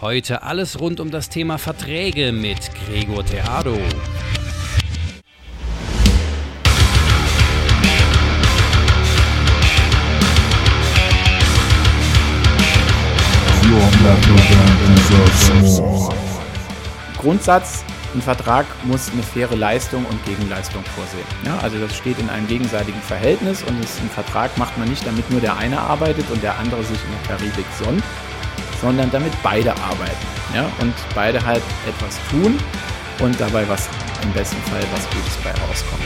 Heute alles rund um das Thema Verträge mit Gregor Theado. Grundsatz, ein Vertrag muss eine faire Leistung und Gegenleistung vorsehen. Ja, also das steht in einem gegenseitigen Verhältnis und ein Vertrag macht man nicht, damit nur der eine arbeitet und der andere sich in der Karibik sonnt, sondern damit beide arbeiten. Ja, und beide halt etwas tun und dabei was im besten Fall was Gutes bei rauskommt.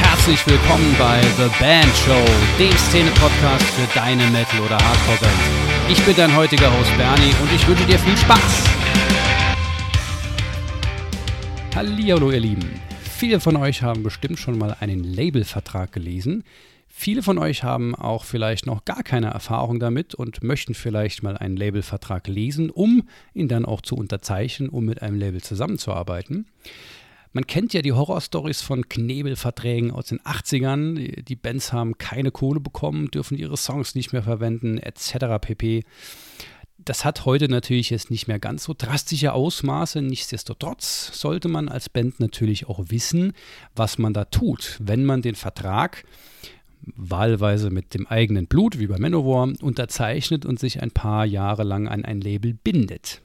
Herzlich willkommen bei The Band Show, dem Szene-Podcast für deine Metal- oder Hardcore-Band. Ich bin dein heutiger Host Bernie und ich wünsche dir viel Spaß. Hallihallo ihr Lieben. Viele von euch haben bestimmt schon mal einen Labelvertrag gelesen. Viele von euch haben auch vielleicht noch gar keine Erfahrung damit und möchten vielleicht mal einen Labelvertrag lesen, um ihn dann auch zu unterzeichnen, um mit einem Label zusammenzuarbeiten. Man kennt ja die Horrorstories von Knebelverträgen aus den 80ern. Die Bands haben keine Kohle bekommen, dürfen ihre Songs nicht mehr verwenden, etc. pp. Das hat heute natürlich jetzt nicht mehr ganz so drastische Ausmaße. Nichtsdestotrotz sollte man als Band natürlich auch wissen, was man da tut, wenn man den Vertrag wahlweise mit dem eigenen Blut, wie bei Manowar, unterzeichnet und sich ein paar Jahre lang an ein Label bindet.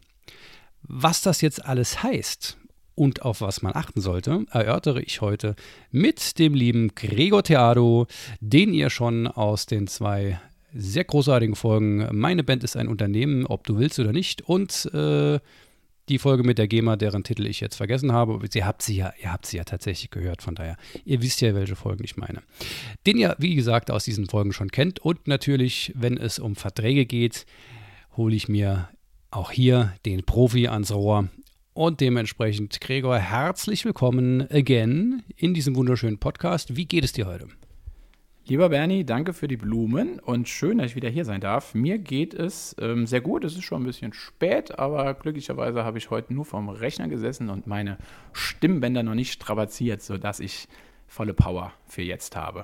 Was das jetzt alles heißt und auf was man achten sollte, erörtere ich heute mit dem lieben Gregor Theado, den ihr schon aus den zwei sehr großartigen Folgen Meine Band ist ein Unternehmen, ob du willst oder nicht, und äh, die Folge mit der GEMA, deren Titel ich jetzt vergessen habe. Sie habt sie ja, ihr habt sie ja tatsächlich gehört, von daher, ihr wisst ja, welche Folgen ich meine. Den ihr, wie gesagt, aus diesen Folgen schon kennt. Und natürlich, wenn es um Verträge geht, hole ich mir auch hier den Profi ans Rohr. Und dementsprechend, Gregor, herzlich willkommen again in diesem wunderschönen Podcast. Wie geht es dir heute? Lieber Bernie, danke für die Blumen und schön, dass ich wieder hier sein darf. Mir geht es ähm, sehr gut. Es ist schon ein bisschen spät, aber glücklicherweise habe ich heute nur vorm Rechner gesessen und meine Stimmbänder noch nicht strapaziert, sodass ich volle Power für jetzt habe.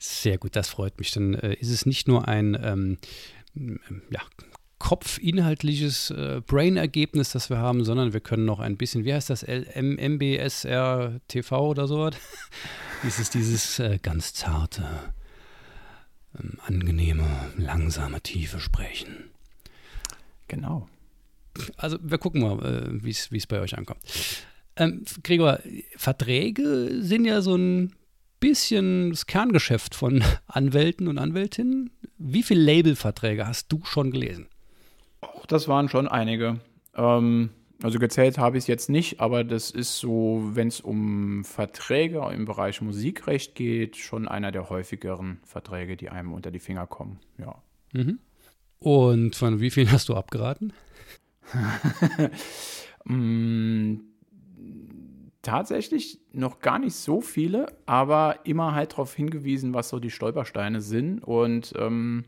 Sehr gut, das freut mich. Dann äh, ist es nicht nur ein ähm, ja, kopfinhaltliches äh, Brain-Ergebnis, das wir haben, sondern wir können noch ein bisschen, wie heißt das, MBSR TV oder so? dieses, dieses äh, ganz zarte, ähm, angenehme, langsame, tiefe Sprechen. Genau. Also wir gucken mal, äh, wie es bei euch ankommt. Ähm, Gregor, Verträge sind ja so ein bisschen das Kerngeschäft von Anwälten und Anwältinnen. Wie viele Labelverträge hast du schon gelesen? Auch das waren schon einige. Ähm, also gezählt habe ich es jetzt nicht, aber das ist so, wenn es um Verträge im Bereich Musikrecht geht, schon einer der häufigeren Verträge, die einem unter die Finger kommen. Ja. Mhm. Und von wie vielen hast du abgeraten? mm, tatsächlich noch gar nicht so viele, aber immer halt darauf hingewiesen, was so die Stolpersteine sind. Und ähm,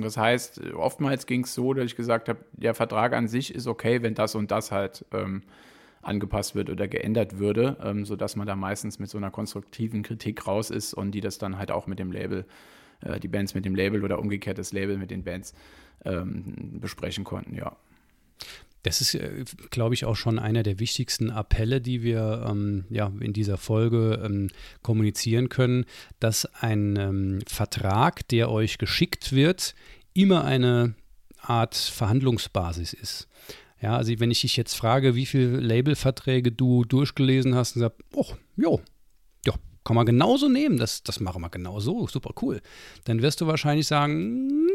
das heißt, oftmals ging es so, dass ich gesagt habe, der Vertrag an sich ist okay, wenn das und das halt ähm, angepasst wird oder geändert würde, ähm, sodass man da meistens mit so einer konstruktiven Kritik raus ist und die das dann halt auch mit dem Label, äh, die Bands mit dem Label oder umgekehrt das Label mit den Bands ähm, besprechen konnten, ja. Das ist, äh, glaube ich, auch schon einer der wichtigsten Appelle, die wir ähm, ja, in dieser Folge ähm, kommunizieren können, dass ein ähm, Vertrag, der euch geschickt wird, immer eine Art Verhandlungsbasis ist. Ja, also wenn ich dich jetzt frage, wie viele Labelverträge du durchgelesen hast und sagst, oh, jo, ja, kann man genauso nehmen, das, das machen wir genauso, super cool, dann wirst du wahrscheinlich sagen,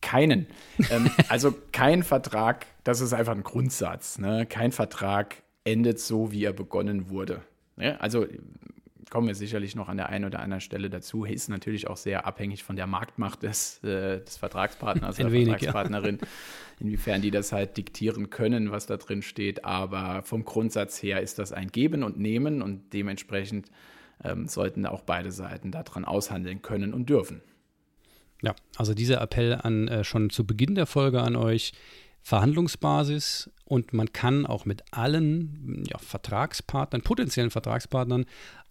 keinen. ähm, also kein Vertrag, das ist einfach ein Grundsatz. Ne? Kein Vertrag endet so, wie er begonnen wurde. Ne? Also kommen wir sicherlich noch an der einen oder anderen Stelle dazu. Ist natürlich auch sehr abhängig von der Marktmacht des, äh, des Vertragspartners oder wenig, Vertragspartnerin, ja. inwiefern die das halt diktieren können, was da drin steht. Aber vom Grundsatz her ist das ein Geben und Nehmen und dementsprechend ähm, sollten auch beide Seiten daran aushandeln können und dürfen. Ja, also dieser Appell an äh, schon zu Beginn der Folge an euch. Verhandlungsbasis und man kann auch mit allen ja, Vertragspartnern, potenziellen Vertragspartnern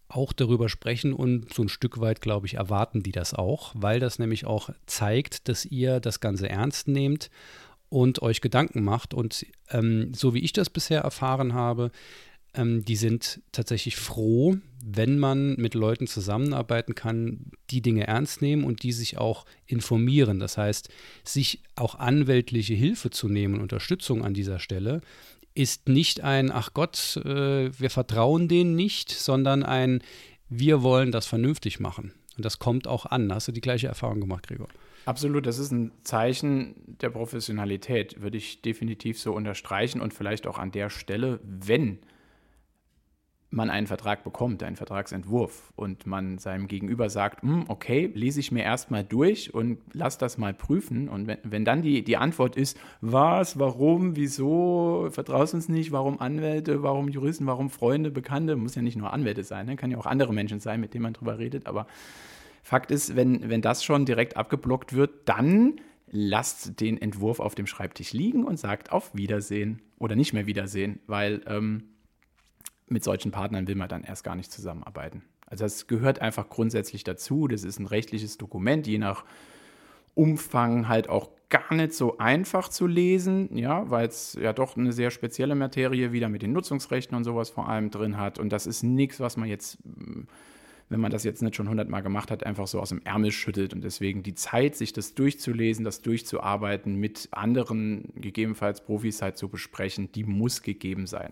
auch darüber sprechen und so ein Stück weit, glaube ich, erwarten die das auch, weil das nämlich auch zeigt, dass ihr das Ganze ernst nehmt und euch Gedanken macht. Und ähm, so wie ich das bisher erfahren habe, ähm, die sind tatsächlich froh, wenn man mit Leuten zusammenarbeiten kann, die Dinge ernst nehmen und die sich auch informieren. Das heißt, sich auch anwältliche Hilfe zu nehmen, Unterstützung an dieser Stelle, ist nicht ein, ach Gott, äh, wir vertrauen denen nicht, sondern ein, wir wollen das vernünftig machen. Und das kommt auch an. Hast du die gleiche Erfahrung gemacht, Gregor? Absolut, das ist ein Zeichen der Professionalität, würde ich definitiv so unterstreichen und vielleicht auch an der Stelle, wenn man einen Vertrag bekommt, einen Vertragsentwurf und man seinem Gegenüber sagt, hm, okay, lese ich mir erstmal durch und lass das mal prüfen. Und wenn, wenn dann die, die Antwort ist, was, warum, wieso, vertraust uns nicht, warum Anwälte, warum Juristen, warum Freunde, Bekannte, muss ja nicht nur Anwälte sein, ne? kann ja auch andere Menschen sein, mit denen man drüber redet, aber Fakt ist, wenn, wenn das schon direkt abgeblockt wird, dann lasst den Entwurf auf dem Schreibtisch liegen und sagt auf Wiedersehen oder nicht mehr Wiedersehen, weil ähm, mit solchen Partnern will man dann erst gar nicht zusammenarbeiten. Also das gehört einfach grundsätzlich dazu. Das ist ein rechtliches Dokument, je nach Umfang halt auch gar nicht so einfach zu lesen, ja, weil es ja doch eine sehr spezielle Materie wieder mit den Nutzungsrechten und sowas vor allem drin hat. Und das ist nichts, was man jetzt, wenn man das jetzt nicht schon hundertmal gemacht hat, einfach so aus dem Ärmel schüttelt. Und deswegen die Zeit, sich das durchzulesen, das durchzuarbeiten, mit anderen gegebenenfalls Profis halt zu besprechen, die muss gegeben sein.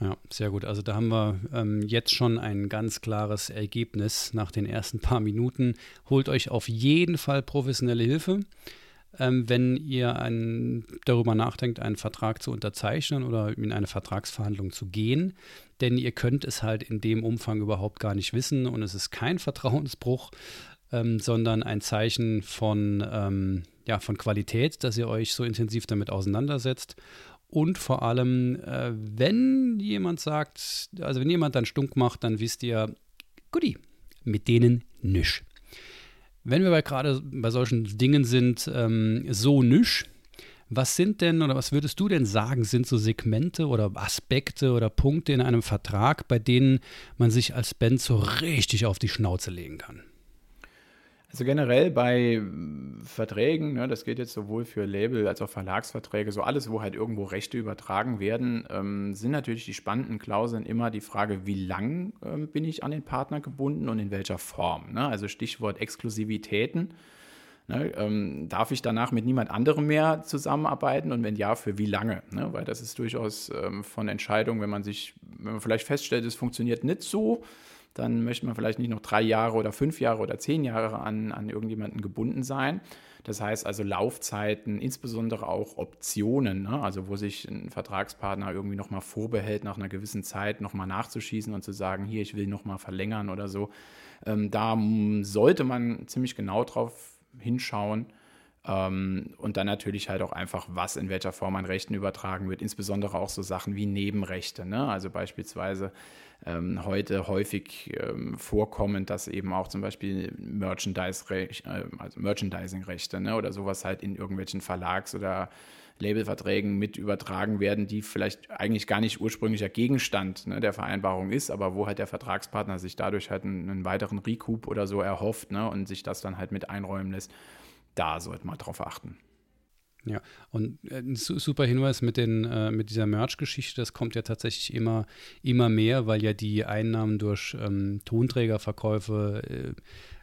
Ja, sehr gut. Also da haben wir ähm, jetzt schon ein ganz klares Ergebnis nach den ersten paar Minuten. Holt euch auf jeden Fall professionelle Hilfe, ähm, wenn ihr ein, darüber nachdenkt, einen Vertrag zu unterzeichnen oder in eine Vertragsverhandlung zu gehen. Denn ihr könnt es halt in dem Umfang überhaupt gar nicht wissen und es ist kein Vertrauensbruch, ähm, sondern ein Zeichen von, ähm, ja, von Qualität, dass ihr euch so intensiv damit auseinandersetzt. Und vor allem, äh, wenn jemand sagt, also wenn jemand dann stunk macht, dann wisst ihr, guti, mit denen nisch. Wenn wir gerade bei solchen Dingen sind, ähm, so nisch, was sind denn oder was würdest du denn sagen, sind so Segmente oder Aspekte oder Punkte in einem Vertrag, bei denen man sich als Band so richtig auf die Schnauze legen kann? Also generell bei Verträgen, ne, das geht jetzt sowohl für Label als auch Verlagsverträge, so alles, wo halt irgendwo Rechte übertragen werden, ähm, sind natürlich die spannenden Klauseln immer die Frage, wie lang ähm, bin ich an den Partner gebunden und in welcher Form. Ne? Also Stichwort Exklusivitäten. Ne, ähm, darf ich danach mit niemand anderem mehr zusammenarbeiten und wenn ja, für wie lange? Ne? Weil das ist durchaus ähm, von Entscheidung, wenn man sich, wenn man vielleicht feststellt, es funktioniert nicht so, dann möchte man vielleicht nicht noch drei Jahre oder fünf Jahre oder zehn Jahre an, an irgendjemanden gebunden sein. Das heißt also Laufzeiten, insbesondere auch Optionen, ne? also wo sich ein Vertragspartner irgendwie nochmal vorbehält, nach einer gewissen Zeit nochmal nachzuschießen und zu sagen, hier, ich will nochmal verlängern oder so. Ähm, da sollte man ziemlich genau drauf hinschauen. Ähm, und dann natürlich halt auch einfach, was in welcher Form an Rechten übertragen wird, insbesondere auch so Sachen wie Nebenrechte. Ne? Also beispielsweise ähm, heute häufig ähm, vorkommend, dass eben auch zum Beispiel Merchandise äh, also Merchandising-Rechte ne, oder sowas halt in irgendwelchen Verlags- oder Labelverträgen mit übertragen werden, die vielleicht eigentlich gar nicht ursprünglicher Gegenstand ne, der Vereinbarung ist, aber wo halt der Vertragspartner sich dadurch halt einen, einen weiteren Recoup oder so erhofft ne, und sich das dann halt mit einräumen lässt. Da sollte man drauf achten. Ja, und äh, ein super Hinweis mit, den, äh, mit dieser Merch-Geschichte, das kommt ja tatsächlich immer, immer mehr, weil ja die Einnahmen durch ähm, Tonträgerverkäufe äh,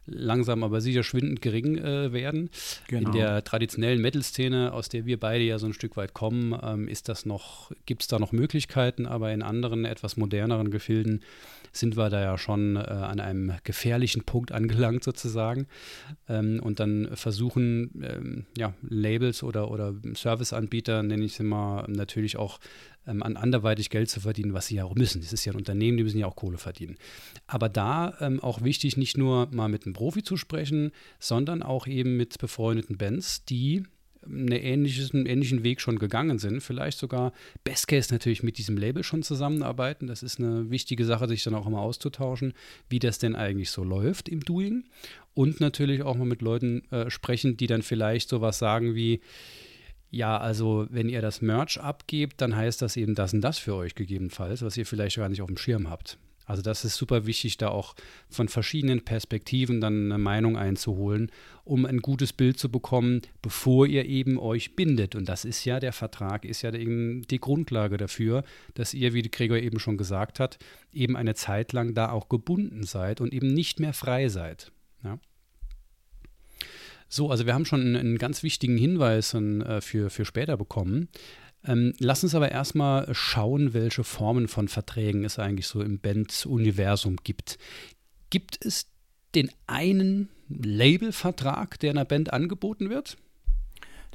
langsam aber sicher schwindend gering äh, werden. Genau. In der traditionellen Metal-Szene, aus der wir beide ja so ein Stück weit kommen, ähm, ist das noch, gibt es da noch Möglichkeiten, aber in anderen, etwas moderneren Gefilden sind wir da ja schon äh, an einem gefährlichen Punkt angelangt sozusagen ähm, und dann versuchen ähm, ja, Labels oder, oder Serviceanbieter, nenne ich sie mal, natürlich auch ähm, an anderweitig Geld zu verdienen, was sie ja auch müssen. Das ist ja ein Unternehmen, die müssen ja auch Kohle verdienen. Aber da ähm, auch wichtig, nicht nur mal mit einem Profi zu sprechen, sondern auch eben mit befreundeten Bands, die eine ähnliches, einen ähnlichen Weg schon gegangen sind. Vielleicht sogar Best Case natürlich mit diesem Label schon zusammenarbeiten. Das ist eine wichtige Sache, sich dann auch immer auszutauschen, wie das denn eigentlich so läuft im Doing. Und natürlich auch mal mit Leuten äh, sprechen, die dann vielleicht sowas sagen wie, ja, also wenn ihr das Merch abgebt, dann heißt das eben das und das für euch gegebenenfalls, was ihr vielleicht gar nicht auf dem Schirm habt. Also das ist super wichtig, da auch von verschiedenen Perspektiven dann eine Meinung einzuholen, um ein gutes Bild zu bekommen, bevor ihr eben euch bindet. Und das ist ja, der Vertrag ist ja eben die Grundlage dafür, dass ihr, wie Gregor eben schon gesagt hat, eben eine Zeit lang da auch gebunden seid und eben nicht mehr frei seid. Ja? So, also wir haben schon einen, ganz wichtigen Hinweis äh, für, für später bekommen. Ähm, lass uns aber erstmal schauen, welche Formen von Verträgen es eigentlich so im Band-Universum gibt. Gibt es den einen Labelvertrag, der einer Band angeboten wird?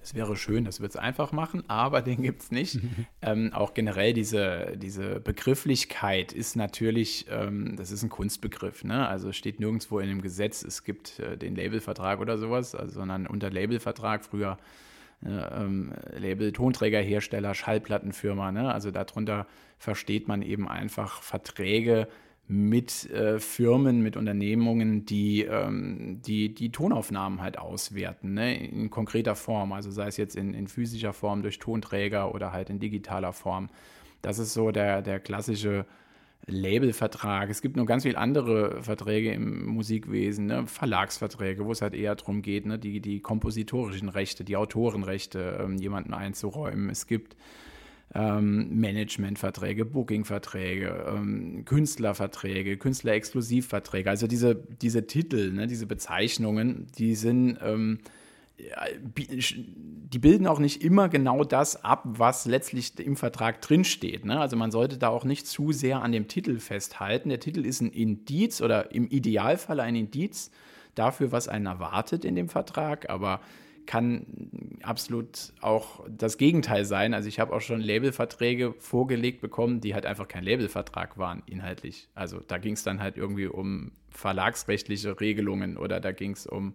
Das wäre schön, das wird es einfach machen, aber den gibt es nicht. ähm, auch generell diese, diese Begrifflichkeit ist natürlich, ähm, das ist ein Kunstbegriff. Ne? Also steht nirgendwo in dem Gesetz, es gibt äh, den Labelvertrag oder sowas, also, sondern unter Labelvertrag früher Ne, ähm, Label, Tonträgerhersteller, Schallplattenfirma. Ne? Also darunter versteht man eben einfach Verträge mit äh, Firmen, mit Unternehmungen, die, ähm, die die Tonaufnahmen halt auswerten, ne? in konkreter Form, also sei es jetzt in, in physischer Form durch Tonträger oder halt in digitaler Form. Das ist so der, der klassische Labelvertrag. Es gibt noch ganz viele andere Verträge im Musikwesen, ne? Verlagsverträge, wo es halt eher darum geht, ne? die, die kompositorischen Rechte, die Autorenrechte ähm, jemandem einzuräumen. Es gibt ähm, Managementverträge, Bookingverträge, ähm, Künstlerverträge, Künstlerexklusivverträge. Also diese, diese Titel, ne? diese Bezeichnungen, die sind ähm, die bilden auch nicht immer genau das ab, was letztlich im Vertrag drinsteht. Ne? Also man sollte da auch nicht zu sehr an dem Titel festhalten. Der Titel ist ein Indiz oder im Idealfall ein Indiz dafür, was einen erwartet in dem Vertrag, aber kann absolut auch das Gegenteil sein. Also ich habe auch schon Labelverträge vorgelegt bekommen, die halt einfach kein Labelvertrag waren, inhaltlich. Also da ging es dann halt irgendwie um verlagsrechtliche Regelungen oder da ging es um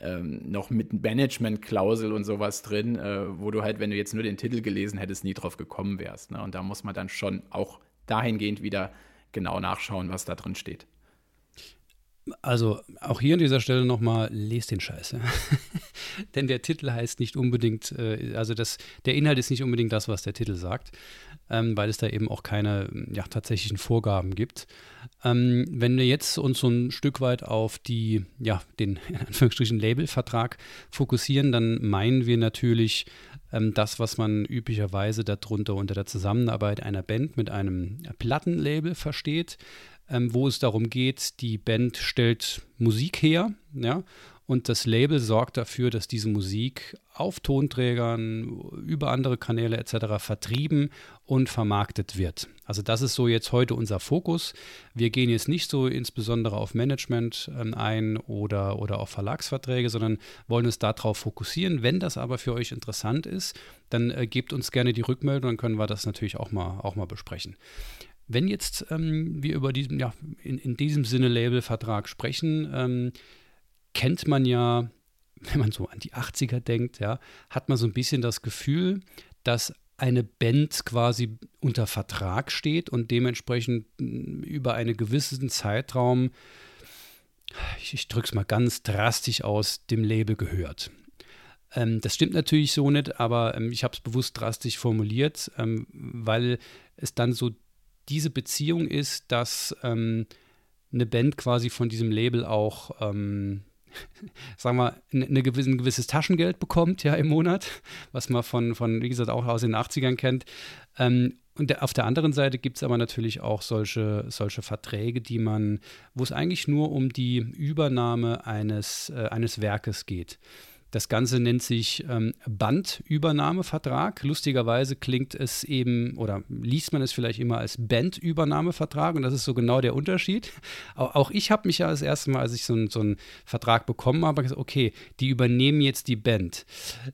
ähm, noch mit Management-Klausel und sowas drin, äh, wo du halt, wenn du jetzt nur den Titel gelesen hättest, nie drauf gekommen wärst. Ne? Und da muss man dann schon auch dahingehend wieder genau nachschauen, was da drin steht. Also auch hier an dieser Stelle nochmal, lest den Scheiß. Denn der Titel heißt nicht unbedingt, äh, also das, der Inhalt ist nicht unbedingt das, was der Titel sagt ähm, weil es da eben auch keine ja, tatsächlichen Vorgaben gibt. Ähm, wenn wir jetzt uns so ein Stück weit auf die, ja, den in Anführungsstrichen Labelvertrag fokussieren, dann meinen wir natürlich ähm, das, was man üblicherweise darunter unter der Zusammenarbeit einer Band mit einem Plattenlabel versteht ähm, wo es darum geht, die Band stellt Musik her, ja, und das Label sorgt dafür, dass diese Musik auf Tonträgern, über andere Kanäle etc. vertrieben und vermarktet wird. Also das ist so jetzt heute unser Fokus. Wir gehen jetzt nicht so insbesondere auf Management ähm, ein oder, oder auf Verlagsverträge, sondern wollen uns darauf fokussieren. Wenn das aber für euch interessant ist, dann äh, gebt uns gerne die Rückmeldung, dann können wir das natürlich auch mal, auch mal besprechen. Wenn jetzt ähm, wir über diesen, ja, in, in diesem Sinne Labelvertrag sprechen, ähm, kennt man ja, wenn man so an die 80er denkt, ja, hat man so ein bisschen das Gefühl, dass eine Band quasi unter Vertrag steht und dementsprechend hm, über einen gewissen Zeitraum, ich, ich drücke es mal ganz drastisch aus, dem Label gehört. Ähm, das stimmt natürlich so nicht, aber ähm, ich habe es bewusst drastisch formuliert, ähm, weil es dann so diese Beziehung ist, dass ähm, eine Band quasi von diesem Label auch ähm, sagen wir, eine gewisse, ein gewisses Taschengeld bekommt, ja, im Monat, was man von, von wie gesagt, auch aus den 80ern kennt. Ähm, und der, auf der anderen Seite gibt es aber natürlich auch solche, solche Verträge, die man, wo es eigentlich nur um die Übernahme eines, äh, eines Werkes geht. Das Ganze nennt sich ähm, Bandübernahmevertrag. Lustigerweise klingt es eben oder liest man es vielleicht immer als Bandübernahmevertrag und das ist so genau der Unterschied. Auch, ich habe mich ja das erste Mal, als ich so, ein, so einen Vertrag bekommen habe, gesagt, okay, die übernehmen jetzt die Band.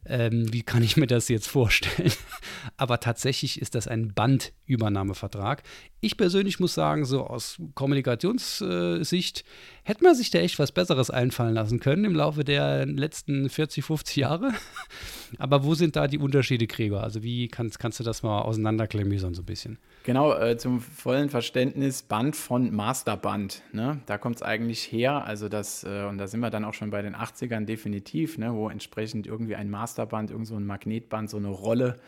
Ähm, wie kann ich mir das jetzt vorstellen? Aber tatsächlich ist das ein Bandübernahmevertrag. Ich persönlich muss sagen, so aus Kommunikationssicht, hätte man sich da echt was Besseres einfallen lassen können im Laufe der letzten 40 40, 50 Jahre. Aber wo sind da die Unterschiede, Gregor? Also wie kannst, kannst du das mal auseinanderklemmisern so ein bisschen? Genau, äh, zum vollen Verständnis, Band von Masterband. Ne? Da kommt es eigentlich her. Also das, äh, und da sind wir dann auch schon bei den 80ern definitiv, ne? wo entsprechend irgendwie ein Masterband, irgend so ein Magnetband, so eine Rolle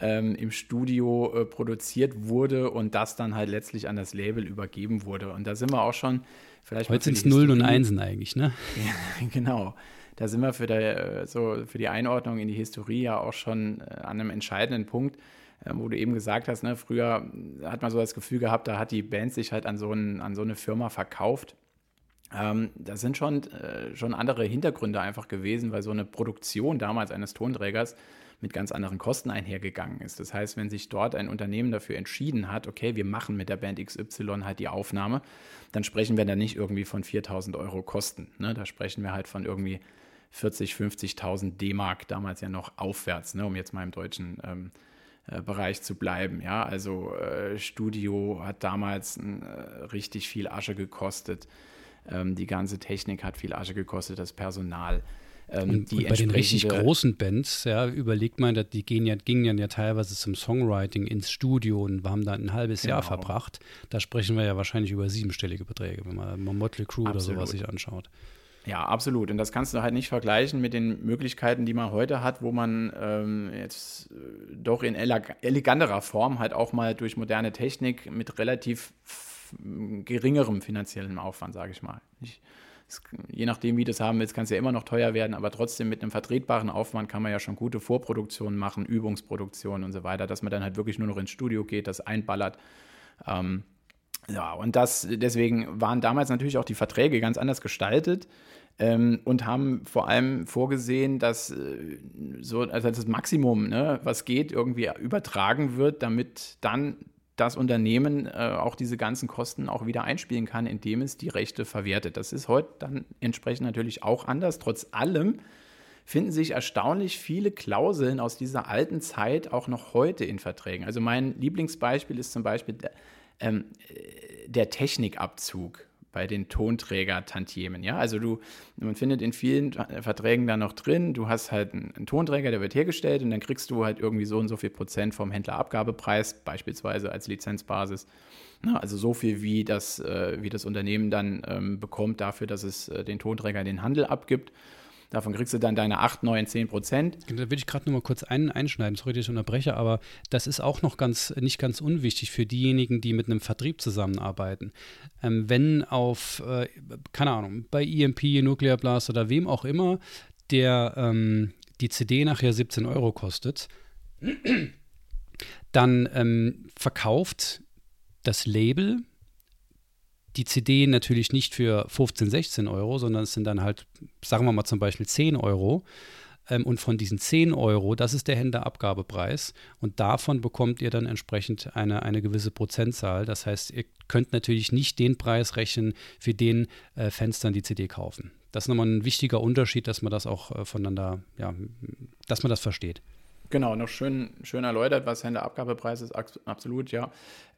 ähm, im Studio äh, produziert wurde und das dann halt letztlich an das Label übergeben wurde. Und da sind wir auch schon vielleicht. Heute sind es Nullen und Einsen eigentlich, ne? Ja, genau. Da sind wir für, der, äh, so für die Einordnung in die Historie ja auch schon äh, an einem entscheidenden Punkt, äh, wo du eben gesagt hast, ne, früher hat man so das Gefühl gehabt, da hat die Band sich halt an so, ein, an so eine Firma verkauft. Ähm, das sind schon, äh, schon andere Hintergründe einfach gewesen, weil so eine Produktion damals eines Tonträgers mit ganz anderen Kosten einhergegangen ist. Das heißt, wenn sich dort ein Unternehmen dafür entschieden hat, okay, wir machen mit der Band XY halt die Aufnahme, dann sprechen wir da nicht irgendwie von 4000 Euro Kosten. Ne? Da sprechen wir halt von irgendwie 40, 50.000 D-Mark, damals ja noch aufwärts, ne? um jetzt mal im deutschen ähm, äh, Bereich zu bleiben. Ja, also äh, Studio hat damals äh, richtig viel Asche gekostet. Ähm, die ganze Technik hat viel Asche gekostet, das Personal. Ähm, und, und bei den richtig großen Bands, ja, überlegt man, die gehen ja, gingen ja teilweise zum Songwriting ins Studio und haben da ein halbes genau. Jahr verbracht. Da sprechen wir ja wahrscheinlich über siebenstellige Beträge, wenn man mal Motley Crue Absolut. oder sowas sich anschaut. Ja, absolut. Und das kannst du halt nicht vergleichen mit den Möglichkeiten, die man heute hat, wo man ähm, jetzt äh, doch in eleganterer Form halt auch mal durch moderne Technik mit relativ geringerem finanziellen Aufwand, sage ich mal. Ich, je nachdem, wie du es haben willst, kann es ja immer noch teuer werden, aber trotzdem mit einem vertretbaren Aufwand kann man ja schon gute Vorproduktionen machen, Übungsproduktionen und so weiter, dass man dann halt wirklich nur noch ins Studio geht, das einballert. Ähm, ja, und das, deswegen waren damals natürlich auch die Verträge ganz anders gestaltet ähm, und haben vor allem vorgesehen, dass äh, so, also das Maximum, ne, was geht, irgendwie übertragen wird, damit dann das Unternehmen äh, auch diese ganzen Kosten auch wieder einspielen kann, indem es die Rechte verwertet. Das ist heute dann entsprechend natürlich auch anders. Trotz allem finden sich erstaunlich viele Klauseln aus dieser alten Zeit auch noch heute in Verträgen. Also mein Lieblingsbeispiel ist zum Beispiel der, ähm, der Technikabzug bei den Tonträger-Tantiemen. Ja, also du, man findet in vielen Verträgen da noch drin, du hast halt einen, einen, Tonträger, der wird hergestellt und dann kriegst du halt irgendwie so und so viel Prozent vom Händlerabgabepreis, beispielsweise als Lizenzbasis. Na, also so viel, wie das, äh, wie das Unternehmen dann ähm, bekommt dafür, dass es äh, den Tonträger in den Handel abgibt. Davon kriegst du dann deine 8, 9, 10 Prozent. Da will ich gerade noch mal kurz ein, einschneiden, sorry, dass ich unterbreche, aber das ist auch noch ganz, nicht ganz unwichtig für diejenigen, die mit einem Vertrieb zusammenarbeiten. Ähm, wenn auf, äh, keine Ahnung, bei EMP, Nuclear Blast oder wem auch immer, der ähm, die CD nachher 17 Euro kostet, dann ähm, verkauft das Label die CD natürlich nicht für 15, 16 Euro, sondern es sind dann halt, sagen wir mal zum Beispiel 10 Euro. Ähm, und von diesen 10 Euro, das ist der Händlerabgabepreis. Und davon bekommt ihr dann entsprechend eine, eine gewisse Prozentzahl. Das heißt, ihr könnt natürlich nicht den Preis rechnen, für den äh, Fans die CD kaufen. Das ist nochmal ein wichtiger Unterschied, dass man das auch äh, voneinander, ja, dass man das versteht. Genau, noch schön, schön erläutert, was Händlerabgabepreis ist, absolut, ja.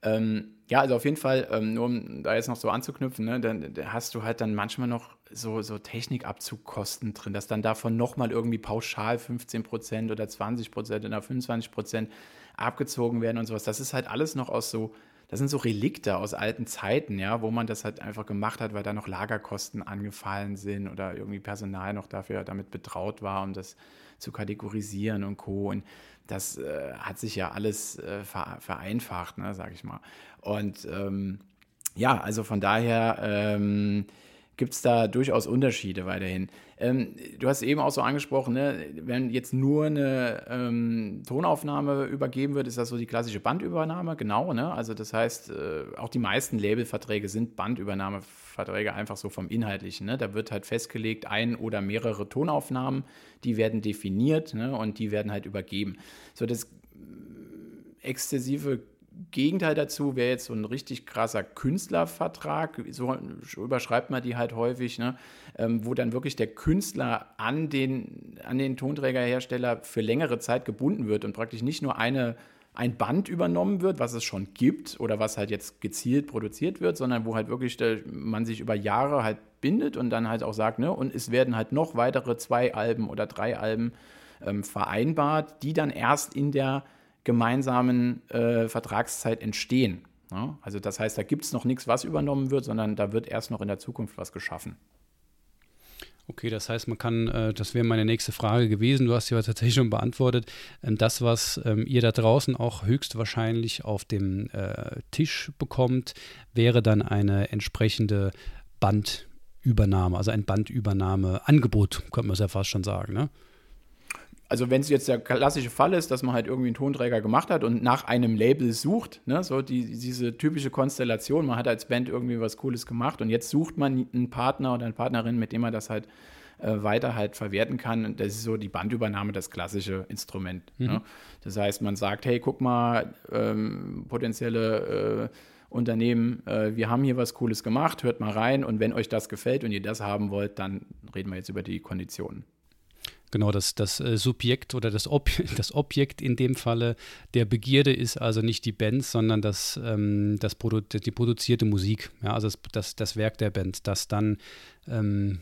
Ähm, ja, also auf jeden Fall, ähm, nur um da jetzt noch so anzuknüpfen, ne, dann, dann, hast du halt dann manchmal noch so, so Technikabzugkosten drin, dass dann davon nochmal irgendwie pauschal 15% oder 20% oder 25% abgezogen werden und sowas. Das ist halt alles noch aus so, das sind so Relikte aus alten Zeiten, ja, wo man das halt einfach gemacht hat, weil da noch Lagerkosten angefallen sind oder irgendwie Personal noch dafür damit betraut war, um das zu kategorisieren und Co. Und das äh, hat sich ja alles äh, vereinfacht, ne, sag ich mal. Und ähm, ja, also von daher ähm, gibt es da durchaus Unterschiede weiterhin. Ähm, du hast eben auch so angesprochen, ne, wenn jetzt nur eine ähm, Tonaufnahme übergeben wird, ist das so die klassische Bandübernahme, genau. Ne? Also das heißt, äh, auch die meisten Labelverträge sind Bandübernahmeverträge einfach so vom Inhaltlichen. Ne? Da wird halt festgelegt, ein oder mehrere Tonaufnahmen, die werden definiert ne, und die werden halt übergeben. So das exzessive Gegenteil dazu wäre jetzt so ein richtig krasser Künstlervertrag, so überschreibt man die halt häufig, ne? Ähm, wo dann wirklich der Künstler an den, an den Tonträgerhersteller für längere Zeit gebunden wird und praktisch nicht nur eine ein Band übernommen wird, was es schon gibt oder was halt jetzt gezielt produziert wird, sondern wo halt wirklich der, man sich über Jahre halt bindet und dann halt auch sagt, ne, und es werden halt noch weitere zwei Alben oder drei Alben ähm, vereinbart, die dann erst in der gemeinsamen äh, Vertragszeit entstehen. Ja? Also das heißt, da gibt es noch nichts, was übernommen wird, sondern da wird erst noch in der Zukunft was geschaffen. Okay, das heißt, man kann, äh, das wäre meine nächste Frage gewesen, du hast sie aber tatsächlich schon beantwortet. Ähm, das, was ähm, ihr da draußen auch höchstwahrscheinlich auf dem äh, Tisch bekommt, wäre dann eine entsprechende Bandübernahme, also ein Bandübernahmeangebot, könnte man es ja fast schon sagen, ne? Also wenn es jetzt der klassische Fall ist, dass man halt irgendwie einen Tonträger gemacht hat und nach einem Label sucht, ne, so die, diese typische Konstellation, man hat als Band irgendwie was Cooles gemacht und jetzt sucht man einen Partner oder eine Partnerin, mit dem man das halt äh, weiter halt verwerten kann. Und das ist so die Bandübernahme, das klassische Instrument. Ne? Mhm. Ne? Das heißt, man sagt, hey, guck mal, ähm, potenzielle äh, Unternehmen, äh, wir haben hier was Cooles gemacht, hört mal rein und wenn euch das gefällt und ihr das haben wollt, dann reden wir jetzt über die Konditionen. Genau, das, das äh, Subjekt oder das, Ob das Objekt in dem Falle der Begierde ist also nicht die Band, sondern das, ähm, das Produ die produzierte Musik, ja, also das, das, das Werk der Band, das dann ähm,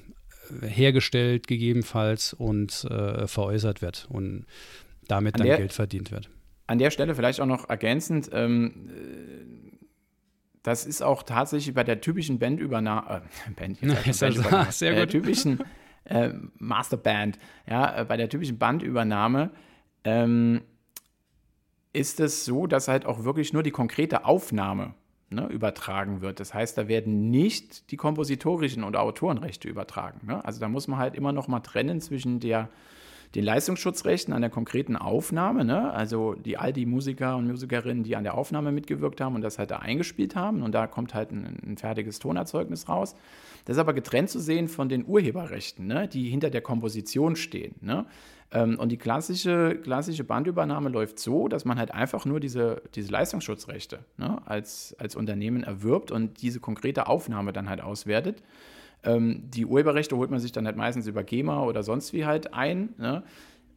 hergestellt gegebenenfalls und äh, veräußert wird und damit dann der, Geld verdient wird. An der Stelle vielleicht auch noch ergänzend, ähm, das ist auch tatsächlich bei der typischen Bandübernahme, äh, Band, jetzt also, sehr gut. typischen äh, Masterband, ja, äh, bei der typischen Bandübernahme, ähm, ist es so, dass halt auch wirklich nur die konkrete Aufnahme ne, übertragen wird. Das heißt, da werden nicht die kompositorischen und Autorenrechte übertragen. Ne? Also da muss man halt immer noch mal trennen zwischen der den Leistungsschutzrechten an der konkreten Aufnahme, ne? also die all die Musiker und Musikerinnen, die an der Aufnahme mitgewirkt haben und das halt da eingespielt haben und da kommt halt ein, ein fertiges Tonerzeugnis raus. Das ist aber getrennt zu sehen von den Urheberrechten, ne? die hinter der Komposition stehen. Ne? Ähm, und die klassische, klassische Bandübernahme läuft so, dass man halt einfach nur diese, diese Leistungsschutzrechte ne? als, als Unternehmen erwirbt und diese konkrete Aufnahme dann halt auswertet. Ähm, die Urheberrechte holt man sich dann halt meistens über GEMA oder sonst wie halt ein. Ne?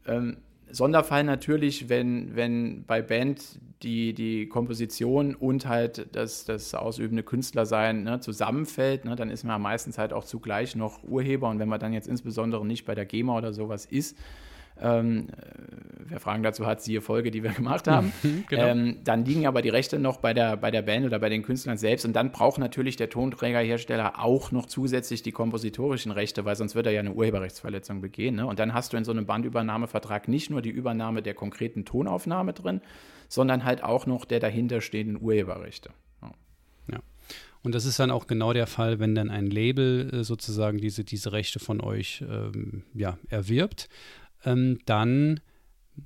Ähm, Sonderfall natürlich, wenn, wenn bei Band die, die Komposition und halt das, das ausübende Künstlersein ne, zusammenfällt, ne, dann ist man meistens halt auch zugleich noch Urheber. Und wenn man dann jetzt insbesondere nicht bei der GEMA oder sowas ist, ähm, wer Fragen dazu hat, siehe Folge, die wir gemacht haben. genau. ähm, dann liegen aber die Rechte noch bei der, bei der Band oder bei den Künstlern selbst. Und dann braucht natürlich der Tonträgerhersteller auch noch zusätzlich die kompositorischen Rechte, weil sonst wird er ja eine Urheberrechtsverletzung begehen. Ne? Und dann hast du in so einem Bandübernahmevertrag nicht nur die Übernahme der konkreten Tonaufnahme drin, sondern halt auch noch der dahinterstehenden Urheberrechte. Ja. ja. Und das ist dann auch genau der Fall, wenn dann ein Label äh, sozusagen diese, diese Rechte von euch ähm, ja, erwirbt ähm, dann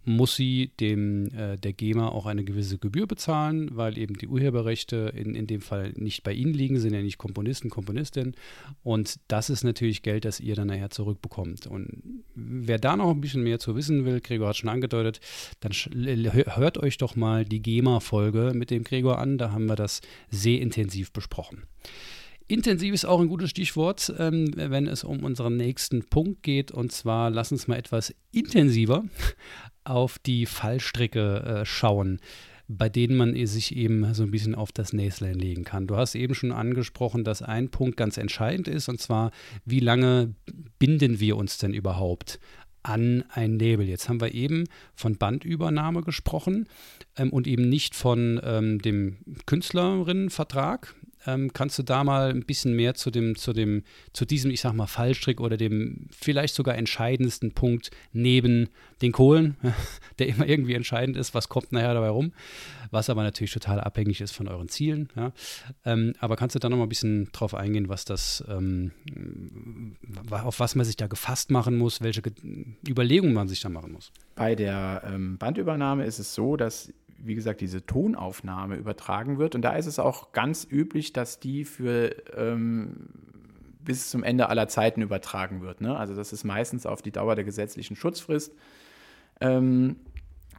muss sie dem äh, der GEMA auch eine gewisse Gebühr bezahlen, weil eben die Urheberrechte in, in dem Fall nicht bei ihnen liegen, sind ja nicht Komponisten, Komponistin. Und das ist natürlich Geld, das ihr dann nachher zurückbekommt. Und wer da noch ein bisschen mehr zu wissen will, Gregor hat schon angedeutet, dann hört euch doch mal die GEMA-Folge mit dem Gregor an. Da haben wir das sehr intensiv besprochen. Intensiv ist auch ein gutes Stichwort, ähm, wenn es um unseren nächsten Punkt geht. Und zwar lass uns mal etwas intensiver auf die Fallstricke äh, schauen, bei denen man sich eben so ein bisschen auf das Näslein legen kann. Du hast eben schon angesprochen, dass ein Punkt ganz entscheidend ist, und zwar, wie lange binden wir uns denn überhaupt an ein Label. Jetzt haben wir eben von Bandübernahme gesprochen ähm, und eben nicht von ähm, dem Künstlerinnenvertrag, ähm, kannst du da mal ein bisschen mehr zu dem, zu dem, zu diesem, ich sag mal, Fallstrick oder dem vielleicht sogar entscheidendsten Punkt neben den Kohlen, der immer irgendwie entscheidend ist, was kommt nachher dabei rum, was aber natürlich total abhängig ist von euren Zielen. Ja? Ähm, aber kannst du da noch mal ein bisschen drauf eingehen, was das, ähm, auf was man sich da gefasst machen muss, welche Überlegungen man sich da machen muss? Bei der ähm, Bandübernahme ist es so, dass wie gesagt, diese Tonaufnahme übertragen wird. Und da ist es auch ganz üblich, dass die für ähm, bis zum Ende aller Zeiten übertragen wird. Ne? Also das ist meistens auf die Dauer der gesetzlichen Schutzfrist ähm,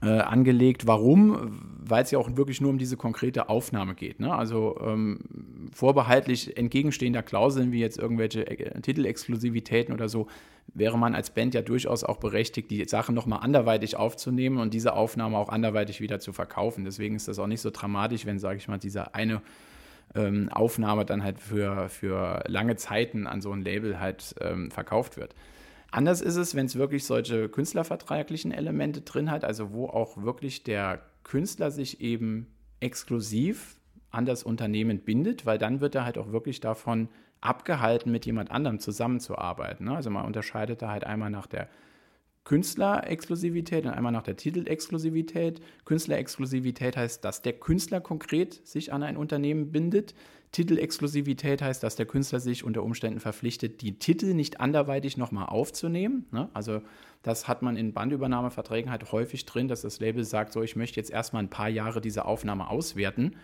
äh, angelegt. Warum? Weil es ja auch wirklich nur um diese konkrete Aufnahme geht. Ne? Also ähm, vorbehaltlich entgegenstehender Klauseln wie jetzt irgendwelche äh, Titelexklusivitäten oder so, wäre man als Band ja durchaus auch berechtigt, die Sachen nochmal anderweitig aufzunehmen und diese Aufnahme auch anderweitig wieder zu verkaufen. Deswegen ist das auch nicht so dramatisch, wenn, sage ich mal, dieser eine ähm, Aufnahme dann halt für, für lange Zeiten an so ein Label halt ähm, verkauft wird. Anders ist es, wenn es wirklich solche künstlervertraglichen Elemente drin hat, also wo auch wirklich der Künstler sich eben exklusiv an das Unternehmen bindet, weil dann wird er halt auch wirklich davon abgehalten, mit jemand anderem zusammenzuarbeiten. Ne? Also man unterscheidet da halt einmal nach der Künstlerexklusivität und einmal nach der Titelexklusivität. Künstlerexklusivität heißt, dass der Künstler konkret sich an ein Unternehmen bindet. Titelexklusivität heißt, dass der Künstler sich unter Umständen verpflichtet, die Titel nicht anderweitig nochmal aufzunehmen. Ne? Also das hat man in Bandübernahmeverträgen halt häufig drin, dass das Label sagt, so ich möchte jetzt erstmal ein paar Jahre diese Aufnahme auswerten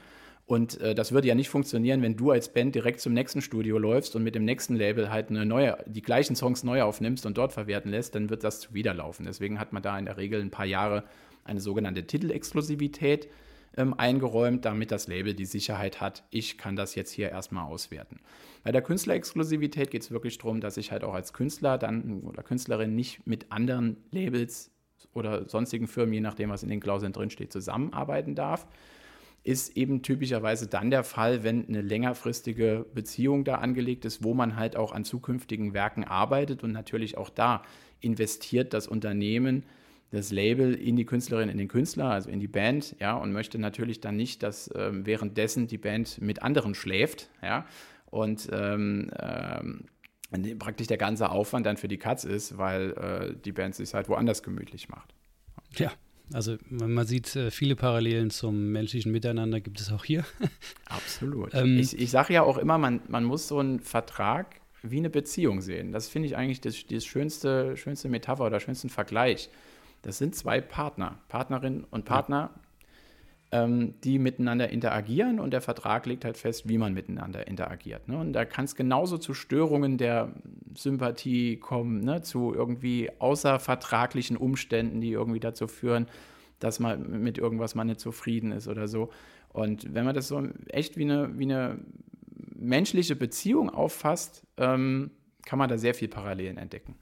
und äh, das würde ja nicht funktionieren, wenn du als Band direkt zum nächsten Studio läufst und mit dem nächsten Label halt eine neue, die gleichen Songs neu aufnimmst und dort verwerten lässt, dann wird das zuwiderlaufen. Deswegen hat man da in der Regel ein paar Jahre eine sogenannte Titelexklusivität ähm, eingeräumt, damit das Label die Sicherheit hat, ich kann das jetzt hier erstmal auswerten. Bei der Künstlerexklusivität geht es wirklich darum, dass ich halt auch als Künstler dann oder Künstlerin nicht mit anderen Labels oder sonstigen Firmen, je nachdem, was in den Klauseln drinsteht, zusammenarbeiten darf ist eben typischerweise dann der Fall, wenn eine längerfristige Beziehung da angelegt ist, wo man halt auch an zukünftigen Werken arbeitet und natürlich auch da investiert das Unternehmen, das Label in die Künstlerin, in den Künstler, also in die Band, ja, und möchte natürlich dann nicht, dass ähm, währenddessen die Band mit anderen schläft, ja, und ähm, ähm, praktisch der ganze Aufwand dann für die Katz ist, weil äh, die Band sich halt woanders gemütlich macht. Ja, also man sieht äh, viele Parallelen zum menschlichen Miteinander, gibt es auch hier. Absolut. ähm, ich, ich sage ja auch immer, man, man muss so einen Vertrag wie eine Beziehung sehen. Das finde ich eigentlich das, das schönste, schönste Metapher oder schönsten Vergleich. Das sind zwei Partner, Partnerinnen und Partner, ähm, die miteinander interagieren und der Vertrag legt halt fest, wie man miteinander interagiert. Ne? Und da kann es genauso zu Störungen der Sympathie kommen, ne? zu irgendwie außervertraglichen Umständen, die irgendwie dazu führen, dass man mit irgendwas man nicht zufrieden ist oder so. Und wenn man das so echt wie eine, wie eine menschliche Beziehung auffasst, ähm, kann man da sehr viel Parallelen entdecken.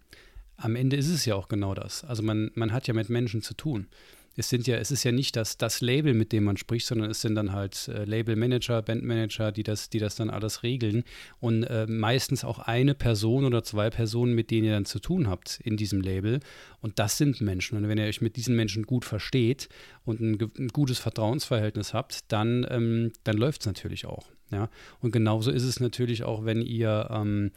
Am Ende ist es ja auch genau das. Also man, man hat ja mit Menschen zu tun es sind ja, es ist ja nicht das, das Label, mit dem man spricht, sondern es sind dann halt äh, Labelmanager, Bandmanager, die das, die das dann alles regeln. Und äh, meistens auch eine Person oder zwei Personen, mit denen ihr dann zu tun habt in diesem Label. Und das sind Menschen. Und wenn ihr euch mit diesen Menschen gut versteht und ein, ein gutes Vertrauensverhältnis habt, dann, ähm, dann läuft es natürlich auch. Ja? Und genauso ist es natürlich auch, wenn ihr, ähm,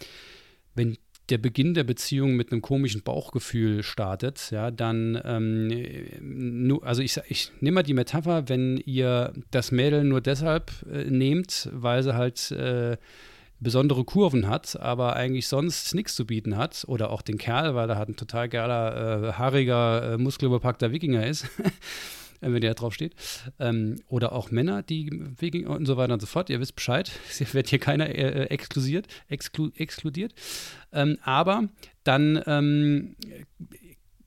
wenn der Beginn der Beziehung mit einem komischen Bauchgefühl startet, ja, dann, ähm, also ich, ich nehme mal die Metapher, wenn ihr das Mädel nur deshalb äh, nehmt, weil sie halt äh, besondere Kurven hat, aber eigentlich sonst nichts zu bieten hat, oder auch den Kerl, weil er halt ein total geiler, äh, haariger, äh, muskelbepackter Wikinger ist, wenn der drauf steht. Ähm, oder auch Männer, die Wikinger und so weiter und so fort. Ihr wisst Bescheid. Es wird hier keiner äh, exklusiert, exklu exkludiert. Ähm, aber dann ähm,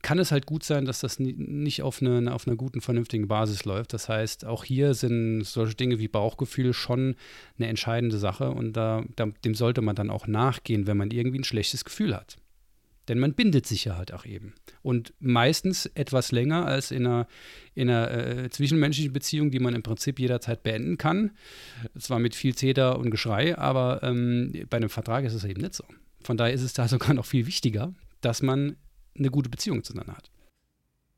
kann es halt gut sein, dass das nicht auf, eine, auf einer guten, vernünftigen Basis läuft. Das heißt, auch hier sind solche Dinge wie Bauchgefühl schon eine entscheidende Sache und da, dem sollte man dann auch nachgehen, wenn man irgendwie ein schlechtes Gefühl hat. Denn man bindet sich ja halt auch eben. Und meistens etwas länger als in einer, in einer äh, zwischenmenschlichen Beziehung, die man im Prinzip jederzeit beenden kann. Zwar mit viel Täter und Geschrei, aber ähm, bei einem Vertrag ist es eben nicht so. Von daher ist es da sogar noch viel wichtiger, dass man eine gute Beziehung zueinander hat.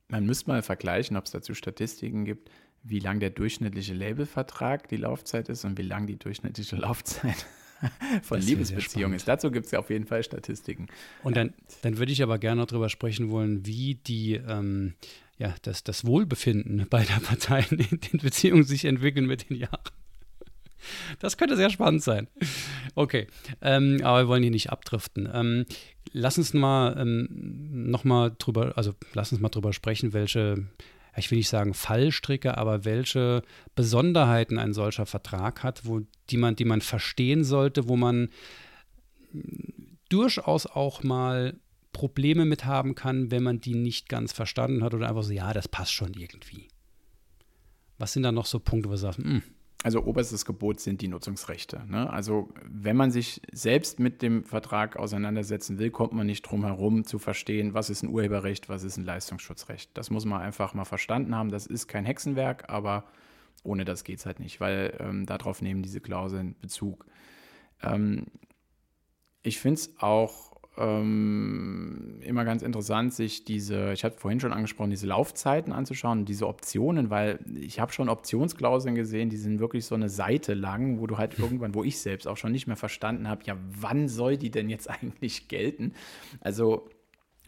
Man müsste mal vergleichen, ob es dazu Statistiken gibt, wie lang der durchschnittliche Labelvertrag die Laufzeit ist und wie lang die durchschnittliche Laufzeit von Liebesbeziehungen ist. Dazu gibt es ja auf jeden Fall Statistiken. Und dann, dann würde ich aber gerne darüber sprechen wollen, wie die, ähm, ja, das, das Wohlbefinden beider Parteien in den Beziehungen sich entwickeln mit den Jahren. Das könnte sehr spannend sein. Okay, ähm, aber wir wollen hier nicht abdriften. Ähm, lass uns mal ähm, noch drüber, also lass uns mal drüber sprechen, welche ich will nicht sagen Fallstricke, aber welche Besonderheiten ein solcher Vertrag hat, wo, die, man, die man verstehen sollte, wo man durchaus auch mal Probleme mit haben kann, wenn man die nicht ganz verstanden hat oder einfach so, ja, das passt schon irgendwie. Was sind da noch so Punkte, wo man sagt, hm, also oberstes Gebot sind die Nutzungsrechte. Ne? Also wenn man sich selbst mit dem Vertrag auseinandersetzen will, kommt man nicht drum herum zu verstehen, was ist ein Urheberrecht, was ist ein Leistungsschutzrecht. Das muss man einfach mal verstanden haben. Das ist kein Hexenwerk, aber ohne das geht es halt nicht, weil ähm, darauf nehmen diese Klauseln Bezug. Ähm, ich finde es auch ähm, immer ganz interessant, sich diese, ich hatte vorhin schon angesprochen, diese Laufzeiten anzuschauen, diese Optionen, weil ich habe schon Optionsklauseln gesehen, die sind wirklich so eine Seite lang, wo du halt irgendwann, wo ich selbst auch schon nicht mehr verstanden habe, ja, wann soll die denn jetzt eigentlich gelten? Also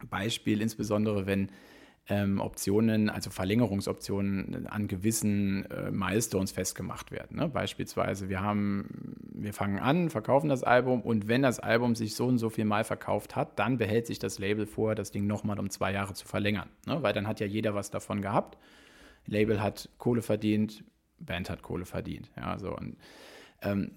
Beispiel insbesondere, wenn ähm, Optionen, also Verlängerungsoptionen an gewissen äh, Milestones festgemacht werden. Ne? Beispielsweise, wir haben, wir fangen an, verkaufen das Album und wenn das Album sich so und so viel Mal verkauft hat, dann behält sich das Label vor, das Ding nochmal um zwei Jahre zu verlängern. Ne? Weil dann hat ja jeder was davon gehabt. Label hat Kohle verdient, Band hat Kohle verdient. Ja, so und ähm,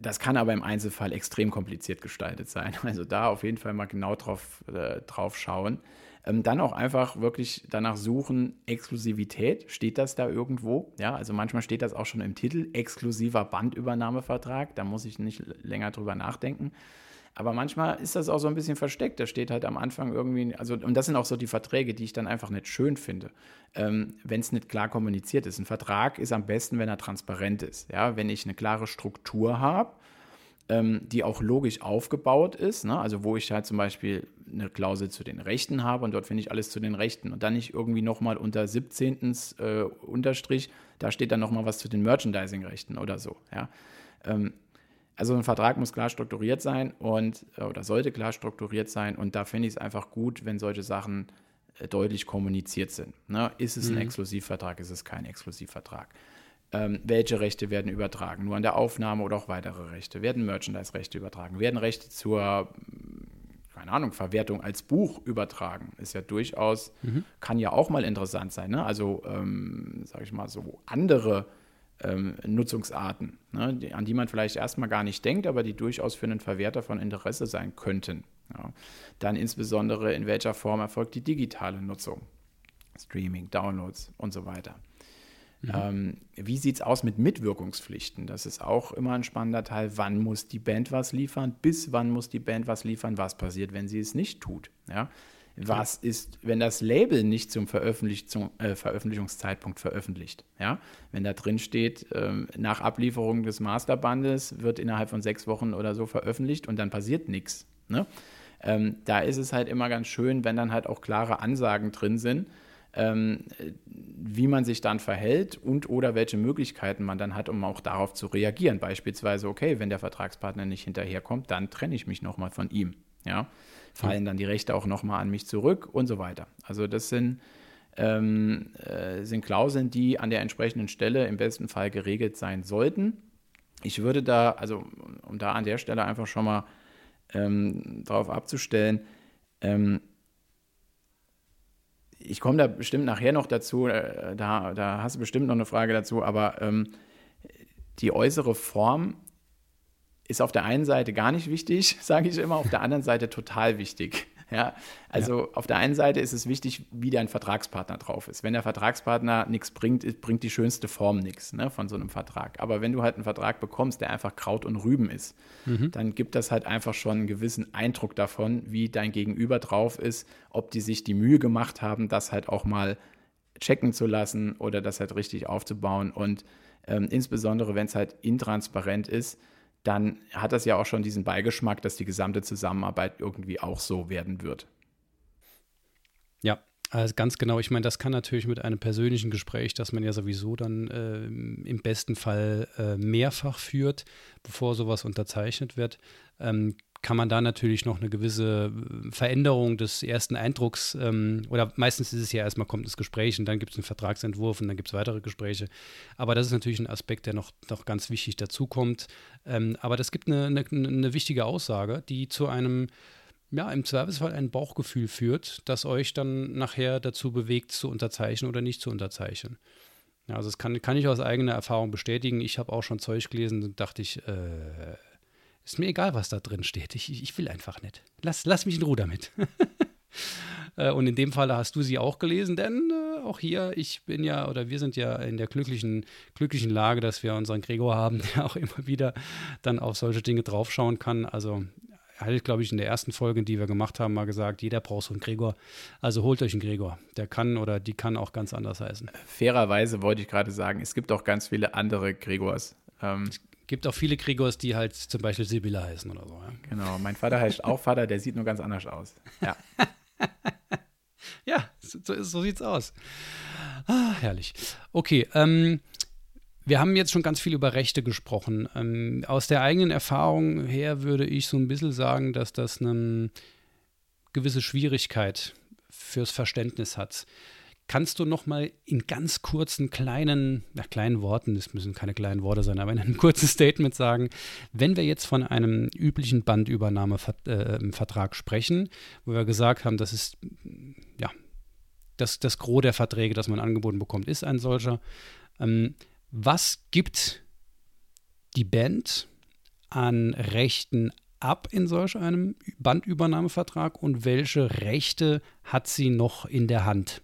das kann aber im Einzelfall extrem kompliziert gestaltet sein. Also da auf jeden Fall mal genau drauf, äh, drauf schauen. Ähm, dann auch einfach wirklich danach suchen, Exklusivität, steht das da irgendwo? Ja, also manchmal steht das auch schon im Titel, exklusiver Bandübernahmevertrag, da muss ich nicht länger drüber nachdenken. Aber manchmal ist das auch so ein bisschen versteckt. Da steht halt am Anfang irgendwie, also, und das sind auch so die Verträge, die ich dann einfach nicht schön finde, ähm, wenn es nicht klar kommuniziert ist. Ein Vertrag ist am besten, wenn er transparent ist. Ja, wenn ich eine klare Struktur habe, ähm, die auch logisch aufgebaut ist. Ne? Also wo ich halt zum Beispiel eine Klausel zu den Rechten habe und dort finde ich alles zu den Rechten und dann nicht irgendwie nochmal unter 17. Äh, Unterstrich, da steht dann nochmal was zu den Merchandising-Rechten oder so. Ja? Ähm, also ein Vertrag muss klar strukturiert sein und äh, oder sollte klar strukturiert sein und da finde ich es einfach gut, wenn solche Sachen äh, deutlich kommuniziert sind. Ne? Ist es ein mhm. Exklusivvertrag, ist es kein Exklusivvertrag? Ähm, welche Rechte werden übertragen, nur an der Aufnahme oder auch weitere Rechte, werden Merchandise-Rechte übertragen, werden Rechte zur, keine Ahnung, Verwertung als Buch übertragen, ist ja durchaus, mhm. kann ja auch mal interessant sein, ne? also ähm, sage ich mal so andere ähm, Nutzungsarten, ne? die, an die man vielleicht erstmal gar nicht denkt, aber die durchaus für einen Verwerter von Interesse sein könnten. Ja? Dann insbesondere, in welcher Form erfolgt die digitale Nutzung, Streaming, Downloads und so weiter. Mhm. Ähm, wie sieht es aus mit Mitwirkungspflichten? Das ist auch immer ein spannender Teil. Wann muss die Band was liefern? Bis wann muss die Band was liefern? Was passiert, wenn sie es nicht tut? Ja? Was ist, wenn das Label nicht zum, Veröffentlich zum äh, Veröffentlichungszeitpunkt veröffentlicht? Ja? Wenn da drin steht, ähm, nach Ablieferung des Masterbandes wird innerhalb von sechs Wochen oder so veröffentlicht und dann passiert nichts. Ne? Ähm, da ist es halt immer ganz schön, wenn dann halt auch klare Ansagen drin sind ähm, wie man sich dann verhält und oder welche Möglichkeiten man dann hat, um auch darauf zu reagieren. Beispielsweise, okay, wenn der Vertragspartner nicht hinterherkommt, dann trenne ich mich nochmal von ihm. Ja? Fallen dann die Rechte auch nochmal an mich zurück und so weiter. Also das sind, ähm, äh, sind Klauseln, die an der entsprechenden Stelle im besten Fall geregelt sein sollten. Ich würde da, also um da an der Stelle einfach schon mal ähm, darauf abzustellen, ähm, ich komme da bestimmt nachher noch dazu, äh, da, da hast du bestimmt noch eine Frage dazu, aber ähm, die äußere Form ist auf der einen Seite gar nicht wichtig, sage ich immer, auf der anderen Seite total wichtig. Ja, also ja. auf der einen Seite ist es wichtig, wie dein Vertragspartner drauf ist. Wenn der Vertragspartner nichts bringt, bringt die schönste Form nichts ne, von so einem Vertrag. Aber wenn du halt einen Vertrag bekommst, der einfach Kraut und Rüben ist, mhm. dann gibt das halt einfach schon einen gewissen Eindruck davon, wie dein Gegenüber drauf ist, ob die sich die Mühe gemacht haben, das halt auch mal checken zu lassen oder das halt richtig aufzubauen. Und ähm, insbesondere, wenn es halt intransparent ist, dann hat das ja auch schon diesen Beigeschmack, dass die gesamte Zusammenarbeit irgendwie auch so werden wird. Ja, also ganz genau. Ich meine, das kann natürlich mit einem persönlichen Gespräch, das man ja sowieso dann äh, im besten Fall äh, mehrfach führt, bevor sowas unterzeichnet wird, ähm, kann man da natürlich noch eine gewisse äh, Veränderung des ersten Eindrucks, ähm, oder meistens ist es ja erstmal kommt das Gespräch und dann gibt es einen Vertragsentwurf und dann gibt es weitere Gespräche. Aber das ist natürlich ein Aspekt, der noch, noch ganz wichtig dazukommt. Ähm, aber das gibt eine, eine, eine wichtige Aussage, die zu einem ja, im Zweifelsfall ein Bauchgefühl führt, das euch dann nachher dazu bewegt, zu unterzeichnen oder nicht zu unterzeichnen. Also das kann, kann ich aus eigener Erfahrung bestätigen. Ich habe auch schon Zeug gelesen und dachte ich, äh, ist mir egal, was da drin steht. Ich, ich will einfach nicht. Lass, lass mich in Ruhe damit. Äh, und in dem Fall hast du sie auch gelesen, denn äh, auch hier, ich bin ja, oder wir sind ja in der glücklichen, glücklichen Lage, dass wir unseren Gregor haben, der auch immer wieder dann auf solche Dinge draufschauen kann. Also hatte ich, glaube ich, in der ersten Folge, die wir gemacht haben, mal gesagt, jeder braucht so einen Gregor. Also holt euch einen Gregor. Der kann oder die kann auch ganz anders heißen. Fairerweise wollte ich gerade sagen, es gibt auch ganz viele andere Gregors. Ähm, gibt auch viele Gregors, die halt zum Beispiel Sibylle heißen oder so. Ja? Genau, mein Vater heißt auch Vater, der sieht nur ganz anders aus. Ja. ja, so, so sieht's aus. Ah, herrlich. Okay, ähm, wir haben jetzt schon ganz viel über Rechte gesprochen. Ähm, aus der eigenen Erfahrung her würde ich so ein bisschen sagen, dass das eine gewisse Schwierigkeit fürs Verständnis hat. Kannst du noch mal in ganz kurzen kleinen, nach kleinen Worten, das müssen keine kleinen Worte sein, aber in einem kurzen Statement sagen, wenn wir jetzt von einem üblichen Bandübernahmevertrag äh, sprechen, wo wir gesagt haben, das ist ja das, das Gros der Verträge, das man angeboten bekommt, ist ein solcher. Ähm, was gibt die Band an Rechten ab in solch einem Bandübernahmevertrag und welche Rechte hat sie noch in der Hand?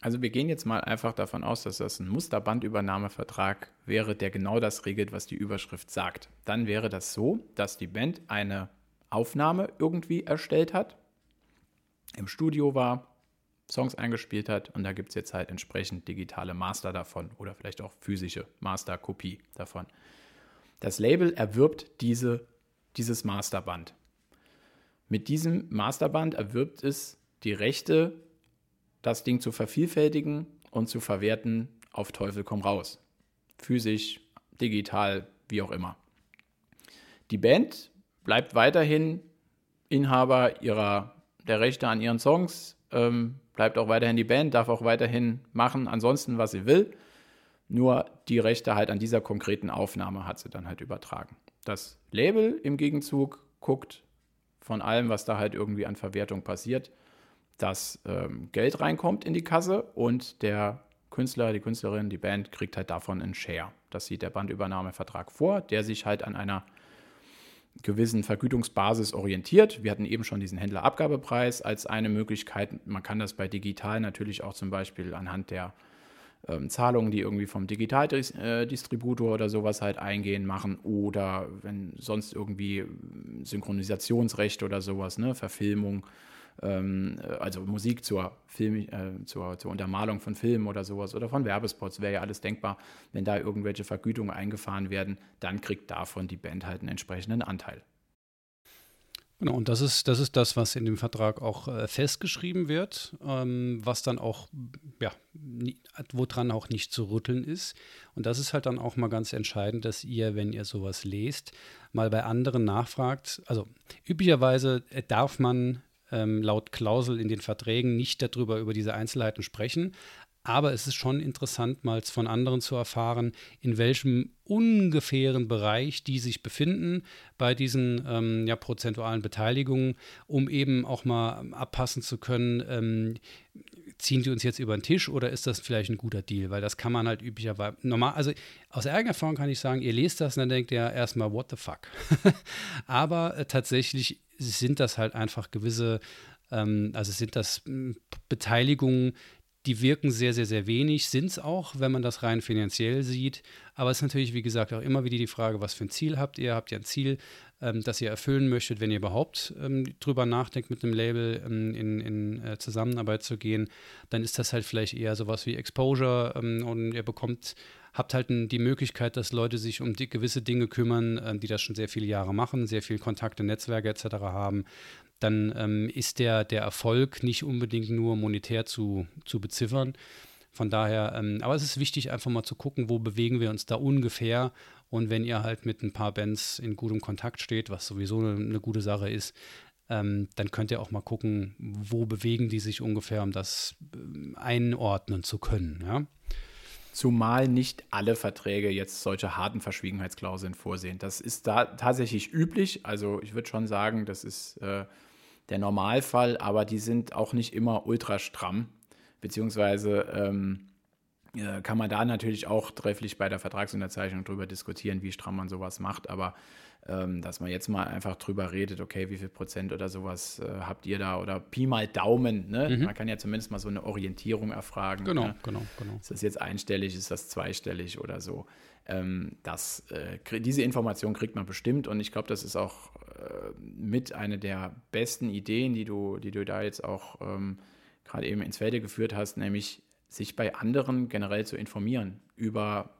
Also wir gehen jetzt mal einfach davon aus, dass das ein Musterbandübernahmevertrag wäre, der genau das regelt, was die Überschrift sagt. Dann wäre das so, dass die Band eine Aufnahme irgendwie erstellt hat, im Studio war, Songs eingespielt hat und da gibt es jetzt halt entsprechend digitale Master davon oder vielleicht auch physische Masterkopie davon. Das Label erwirbt diese, dieses Masterband. Mit diesem Masterband erwirbt es die Rechte, das Ding zu vervielfältigen und zu verwerten auf Teufel komm raus. Physisch, digital, wie auch immer. Die Band bleibt weiterhin Inhaber ihrer, der Rechte an ihren Songs, ähm, bleibt auch weiterhin die Band, darf auch weiterhin machen, ansonsten, was sie will. Nur die Rechte halt an dieser konkreten Aufnahme hat sie dann halt übertragen. Das Label im Gegenzug guckt von allem, was da halt irgendwie an Verwertung passiert, dass ähm, Geld reinkommt in die Kasse und der Künstler, die Künstlerin, die Band kriegt halt davon einen Share. Das sieht der Bandübernahmevertrag vor, der sich halt an einer gewissen Vergütungsbasis orientiert. Wir hatten eben schon diesen Händlerabgabepreis als eine Möglichkeit. Man kann das bei digital natürlich auch zum Beispiel anhand der ähm, Zahlungen, die irgendwie vom Digitaldistributor oder sowas halt eingehen, machen oder wenn sonst irgendwie Synchronisationsrecht oder sowas, ne, Verfilmung ähm, äh, also Musik zur, Film, äh, zur, zur Untermalung von Filmen oder sowas oder von Werbespots, wäre ja alles denkbar. Wenn da irgendwelche Vergütungen eingefahren werden, dann kriegt davon die Band halt einen entsprechenden Anteil. Genau, und das ist, das ist das, was in dem Vertrag auch äh, festgeschrieben wird, ähm, was dann auch, ja, nie, woran auch nicht zu rütteln ist. Und das ist halt dann auch mal ganz entscheidend, dass ihr, wenn ihr sowas lest, mal bei anderen nachfragt. Also üblicherweise äh, darf man ähm, laut Klausel in den Verträgen nicht darüber, über diese Einzelheiten sprechen. Aber es ist schon interessant, mal von anderen zu erfahren, in welchem ungefähren Bereich die sich befinden bei diesen ähm, ja, prozentualen Beteiligungen, um eben auch mal abpassen zu können, ähm, ziehen die uns jetzt über den Tisch oder ist das vielleicht ein guter Deal? Weil das kann man halt üblicherweise normal, also aus eigener Erfahrung kann ich sagen, ihr lest das und dann denkt ihr erstmal, what the fuck? Aber äh, tatsächlich sind das halt einfach gewisse, ähm, also sind das hm, Beteiligungen, die wirken sehr, sehr, sehr wenig, sind es auch, wenn man das rein finanziell sieht. Aber es ist natürlich, wie gesagt, auch immer wieder die Frage, was für ein Ziel habt ihr? Habt ihr ein Ziel, ähm, das ihr erfüllen möchtet, wenn ihr überhaupt ähm, drüber nachdenkt, mit einem Label ähm, in, in äh, Zusammenarbeit zu gehen? Dann ist das halt vielleicht eher sowas wie Exposure ähm, und ihr bekommt habt halt die Möglichkeit, dass Leute sich um die, gewisse Dinge kümmern, äh, die das schon sehr viele Jahre machen, sehr viel Kontakte, Netzwerke etc. haben, dann ähm, ist der, der Erfolg nicht unbedingt nur monetär zu, zu beziffern. Von daher, ähm, aber es ist wichtig, einfach mal zu gucken, wo bewegen wir uns da ungefähr. Und wenn ihr halt mit ein paar Bands in gutem Kontakt steht, was sowieso eine, eine gute Sache ist, ähm, dann könnt ihr auch mal gucken, wo bewegen die sich ungefähr, um das äh, einordnen zu können. Ja? Zumal nicht alle Verträge jetzt solche harten Verschwiegenheitsklauseln vorsehen. Das ist da tatsächlich üblich. Also ich würde schon sagen, das ist äh, der Normalfall, aber die sind auch nicht immer ultra stramm. Beziehungsweise ähm, äh, kann man da natürlich auch trefflich bei der Vertragsunterzeichnung drüber diskutieren, wie stramm man sowas macht. Aber dass man jetzt mal einfach drüber redet, okay, wie viel Prozent oder sowas äh, habt ihr da oder Pi mal Daumen. Ne? Mhm. Man kann ja zumindest mal so eine Orientierung erfragen. Genau, ne? genau, genau. Ist das jetzt einstellig, ist das zweistellig oder so? Ähm, das, äh, diese Information kriegt man bestimmt und ich glaube, das ist auch äh, mit einer der besten Ideen, die du, die du da jetzt auch ähm, gerade eben ins Felde geführt hast, nämlich sich bei anderen generell zu informieren über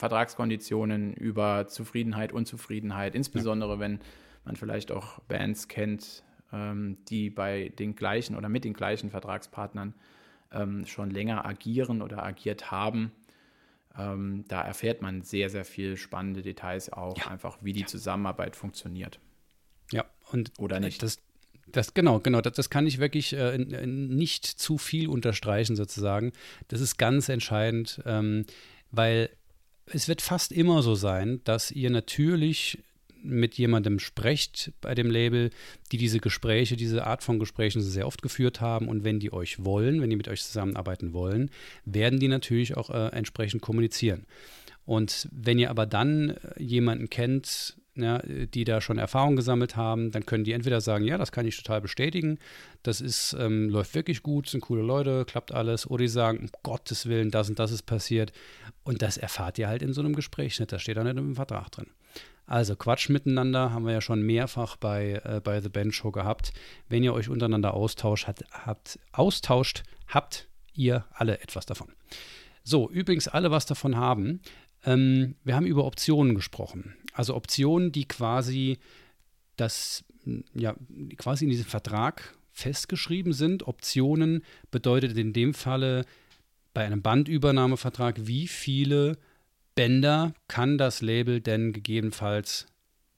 Vertragskonditionen, über Zufriedenheit, Unzufriedenheit, insbesondere ja. wenn man vielleicht auch Bands kennt, ähm, die bei den gleichen oder mit den gleichen Vertragspartnern ähm, schon länger agieren oder agiert haben. Ähm, da erfährt man sehr, sehr viel spannende Details auch, ja. einfach wie die Zusammenarbeit funktioniert. Ja, und oder nicht. Das, das, genau, genau, das, das kann ich wirklich äh, nicht zu viel unterstreichen, sozusagen. Das ist ganz entscheidend, ähm, weil es wird fast immer so sein, dass ihr natürlich mit jemandem sprecht bei dem Label, die diese Gespräche, diese Art von Gesprächen sehr oft geführt haben. Und wenn die euch wollen, wenn die mit euch zusammenarbeiten wollen, werden die natürlich auch äh, entsprechend kommunizieren. Und wenn ihr aber dann äh, jemanden kennt, ja, die da schon Erfahrung gesammelt haben, dann können die entweder sagen, ja, das kann ich total bestätigen, das ist, ähm, läuft wirklich gut, sind coole Leute, klappt alles, oder die sagen, um Gottes Willen, das und das ist passiert. Und das erfahrt ihr halt in so einem Gespräch nicht, das steht da nicht im Vertrag drin. Also Quatsch miteinander haben wir ja schon mehrfach bei, äh, bei The Bench Show gehabt. Wenn ihr euch untereinander austauscht, hat, habt, austauscht, habt ihr alle etwas davon. So, übrigens alle was davon haben. Ähm, wir haben über Optionen gesprochen. Also Optionen, die quasi das, ja, quasi in diesem Vertrag festgeschrieben sind. Optionen bedeutet in dem Falle bei einem Bandübernahmevertrag, wie viele Bänder kann das Label denn gegebenenfalls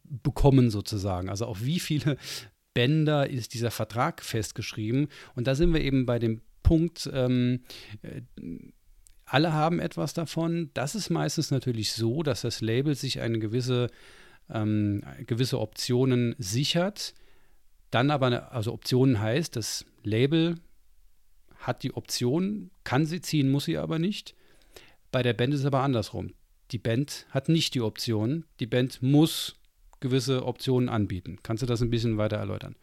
bekommen sozusagen. Also auf wie viele Bänder ist dieser Vertrag festgeschrieben. Und da sind wir eben bei dem Punkt, ähm, äh, alle haben etwas davon. Das ist meistens natürlich so, dass das Label sich eine gewisse, ähm, gewisse Optionen sichert. Dann aber, eine, also Optionen heißt, das Label hat die Option, kann sie ziehen, muss sie aber nicht. Bei der Band ist es aber andersrum. Die Band hat nicht die Option. Die Band muss gewisse Optionen anbieten. Kannst du das ein bisschen weiter erläutern?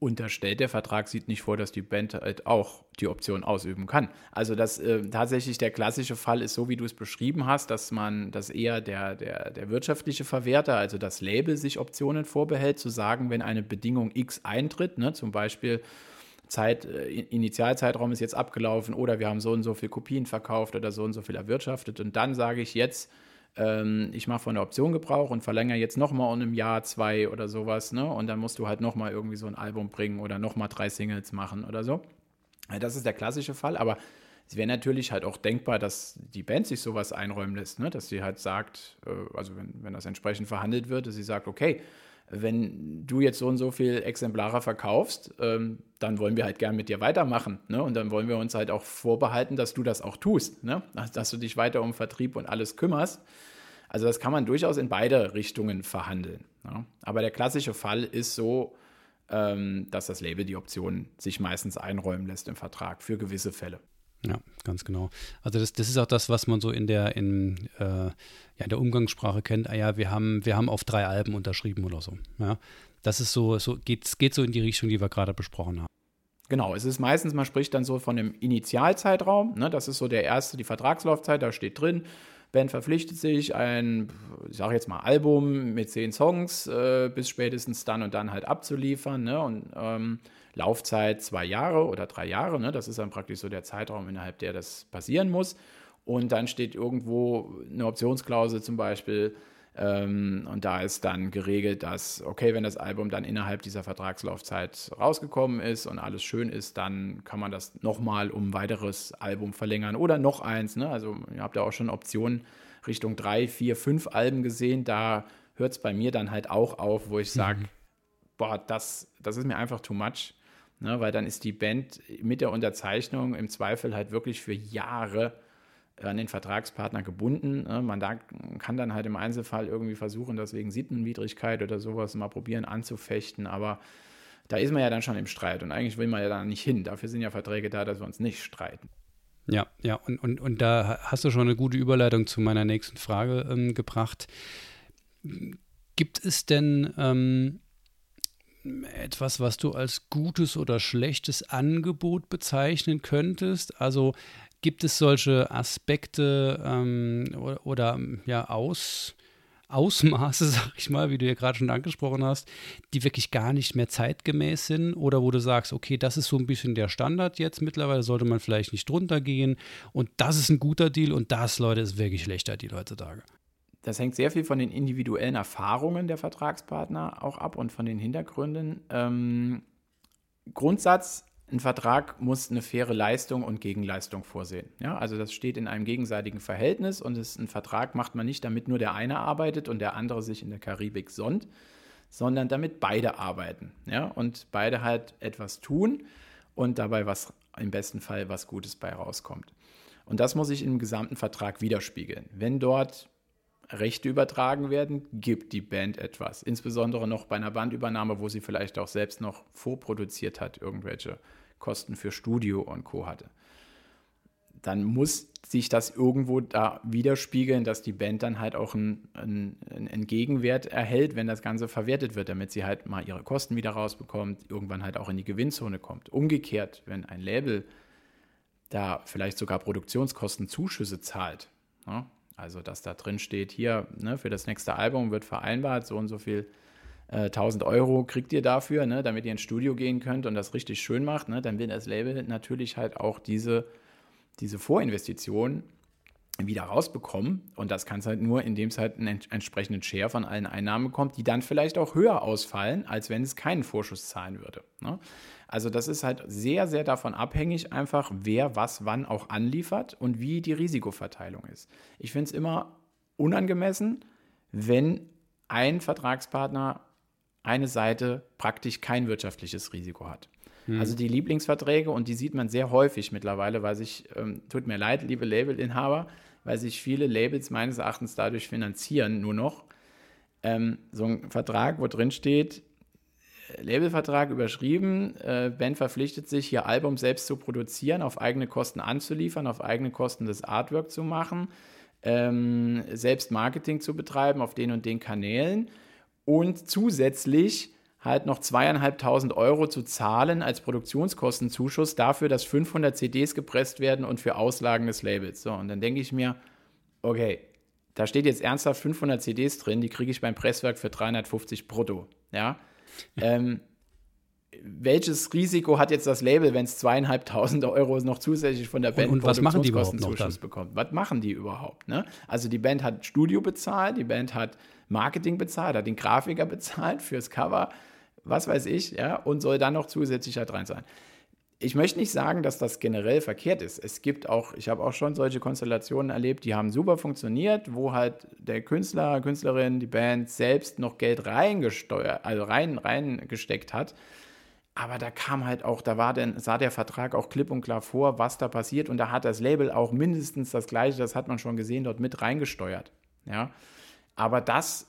Unterstellt, der Vertrag sieht nicht vor, dass die Band halt auch die Option ausüben kann. Also dass äh, tatsächlich der klassische Fall ist so, wie du es beschrieben hast, dass man, dass eher der, der, der wirtschaftliche Verwerter, also das Label, sich Optionen vorbehält, zu sagen, wenn eine Bedingung X eintritt, ne, zum Beispiel Zeit, äh, Initialzeitraum ist jetzt abgelaufen oder wir haben so und so viel Kopien verkauft oder so und so viel erwirtschaftet und dann sage ich jetzt, ich mache von der Option Gebrauch und verlängere jetzt nochmal um ein Jahr, zwei oder sowas, ne? Und dann musst du halt nochmal irgendwie so ein Album bringen oder nochmal drei Singles machen oder so. Das ist der klassische Fall, aber es wäre natürlich halt auch denkbar, dass die Band sich sowas einräumen lässt, ne? dass sie halt sagt, äh, also wenn, wenn das entsprechend verhandelt wird, dass sie sagt, okay, wenn du jetzt so und so viel Exemplare verkaufst, ähm, dann wollen wir halt gern mit dir weitermachen. Ne? Und dann wollen wir uns halt auch vorbehalten, dass du das auch tust, ne? dass du dich weiter um Vertrieb und alles kümmerst. Also das kann man durchaus in beide Richtungen verhandeln. Ne? Aber der klassische Fall ist so, ähm, dass das Label die Option sich meistens einräumen lässt im Vertrag für gewisse Fälle. Ja, ganz genau. Also das, das ist auch das, was man so in der, in, äh, ja, in der Umgangssprache kennt. Ah ja, wir haben, wir haben auf drei Alben unterschrieben oder so. Ja, das ist so, so geht, geht so in die Richtung, die wir gerade besprochen haben. Genau, es ist meistens, man spricht dann so von dem Initialzeitraum. Ne, das ist so der erste, die Vertragslaufzeit, da steht drin. Band verpflichtet sich, ein, ich sage jetzt mal, Album mit zehn Songs äh, bis spätestens dann und dann halt abzuliefern. Ne? Und ähm, Laufzeit zwei Jahre oder drei Jahre. Ne? Das ist dann praktisch so der Zeitraum, innerhalb der das passieren muss. Und dann steht irgendwo eine Optionsklausel zum Beispiel. Ähm, und da ist dann geregelt, dass, okay, wenn das Album dann innerhalb dieser Vertragslaufzeit rausgekommen ist und alles schön ist, dann kann man das nochmal um ein weiteres Album verlängern oder noch eins. Ne? Also ihr habt ja auch schon Optionen Richtung drei, vier, fünf Alben gesehen. Da hört es bei mir dann halt auch auf, wo ich sage, mhm. boah, das, das ist mir einfach too much. Ne, weil dann ist die Band mit der Unterzeichnung im Zweifel halt wirklich für Jahre an den Vertragspartner gebunden. Ne? Man da, kann dann halt im Einzelfall irgendwie versuchen, das wegen Sittenwidrigkeit oder sowas mal probieren anzufechten, aber da ist man ja dann schon im Streit und eigentlich will man ja da nicht hin. Dafür sind ja Verträge da, dass wir uns nicht streiten. Ja, ja, und, und, und da hast du schon eine gute Überleitung zu meiner nächsten Frage ähm, gebracht. Gibt es denn ähm, etwas, was du als gutes oder schlechtes Angebot bezeichnen könntest? Also gibt es solche Aspekte ähm, oder, oder, ja, Aus, Ausmaße, sag ich mal, wie du ja gerade schon angesprochen hast, die wirklich gar nicht mehr zeitgemäß sind oder wo du sagst, okay, das ist so ein bisschen der Standard jetzt mittlerweile, sollte man vielleicht nicht drunter gehen und das ist ein guter Deal und das, Leute, ist wirklich schlechter Deal heutzutage. Das hängt sehr viel von den individuellen Erfahrungen der Vertragspartner auch ab und von den Hintergründen. Ähm, Grundsatz ein Vertrag muss eine faire Leistung und Gegenleistung vorsehen. Ja, also das steht in einem gegenseitigen Verhältnis und es, ein Vertrag macht man nicht, damit nur der eine arbeitet und der andere sich in der Karibik sonnt, sondern damit beide arbeiten. Ja, und beide halt etwas tun und dabei was im besten Fall was Gutes bei rauskommt. Und das muss sich im gesamten Vertrag widerspiegeln. Wenn dort Rechte übertragen werden, gibt die Band etwas. Insbesondere noch bei einer Bandübernahme, wo sie vielleicht auch selbst noch vorproduziert hat, irgendwelche Kosten für Studio und Co. hatte. Dann muss sich das irgendwo da widerspiegeln, dass die Band dann halt auch einen, einen, einen Gegenwert erhält, wenn das Ganze verwertet wird, damit sie halt mal ihre Kosten wieder rausbekommt, irgendwann halt auch in die Gewinnzone kommt. Umgekehrt, wenn ein Label da vielleicht sogar Produktionskostenzuschüsse zahlt, ne? Also dass da drin steht, hier ne, für das nächste Album wird vereinbart, so und so viel 1000 äh, Euro kriegt ihr dafür, ne, damit ihr ins Studio gehen könnt und das richtig schön macht, ne, dann will das Label natürlich halt auch diese, diese Vorinvestition wieder rausbekommen. Und das kann es halt nur, indem es halt einen entsprechenden Share von allen Einnahmen bekommt, die dann vielleicht auch höher ausfallen, als wenn es keinen Vorschuss zahlen würde. Ne? Also das ist halt sehr, sehr davon abhängig, einfach wer was wann auch anliefert und wie die Risikoverteilung ist. Ich finde es immer unangemessen, wenn ein Vertragspartner eine Seite praktisch kein wirtschaftliches Risiko hat. Hm. Also die Lieblingsverträge, und die sieht man sehr häufig mittlerweile, weil sich, ähm, tut mir leid, liebe Labelinhaber, weil sich viele Labels meines Erachtens dadurch finanzieren, nur noch. Ähm, so ein Vertrag, wo drin steht, Labelvertrag überschrieben, äh, Band verpflichtet sich, ihr Album selbst zu produzieren, auf eigene Kosten anzuliefern, auf eigene Kosten das Artwork zu machen, ähm, selbst Marketing zu betreiben auf den und den Kanälen und zusätzlich halt noch zweieinhalbtausend Euro zu zahlen als Produktionskostenzuschuss dafür, dass 500 CDs gepresst werden und für Auslagen des Labels. So, und dann denke ich mir, okay, da steht jetzt ernsthaft 500 CDs drin, die kriege ich beim Presswerk für 350 brutto. Ja. Ähm, welches Risiko hat jetzt das Label, wenn es zweieinhalbtausend Euro noch zusätzlich von der Band und, und was machen die überhaupt noch dann? bekommt? Was machen die überhaupt? Ne? Also die Band hat Studio bezahlt, die Band hat Marketing bezahlt, hat den Grafiker bezahlt fürs Cover, was weiß ich, ja, und soll dann noch zusätzlich halt rein sein. Ich möchte nicht sagen, dass das generell verkehrt ist. Es gibt auch, ich habe auch schon solche Konstellationen erlebt, die haben super funktioniert, wo halt der Künstler, Künstlerin, die Band selbst noch Geld reingesteuert, also rein, reingesteckt hat. Aber da kam halt auch, da war denn, sah der Vertrag auch klipp und klar vor, was da passiert. Und da hat das Label auch mindestens das Gleiche, das hat man schon gesehen, dort mit reingesteuert. Ja. Aber das,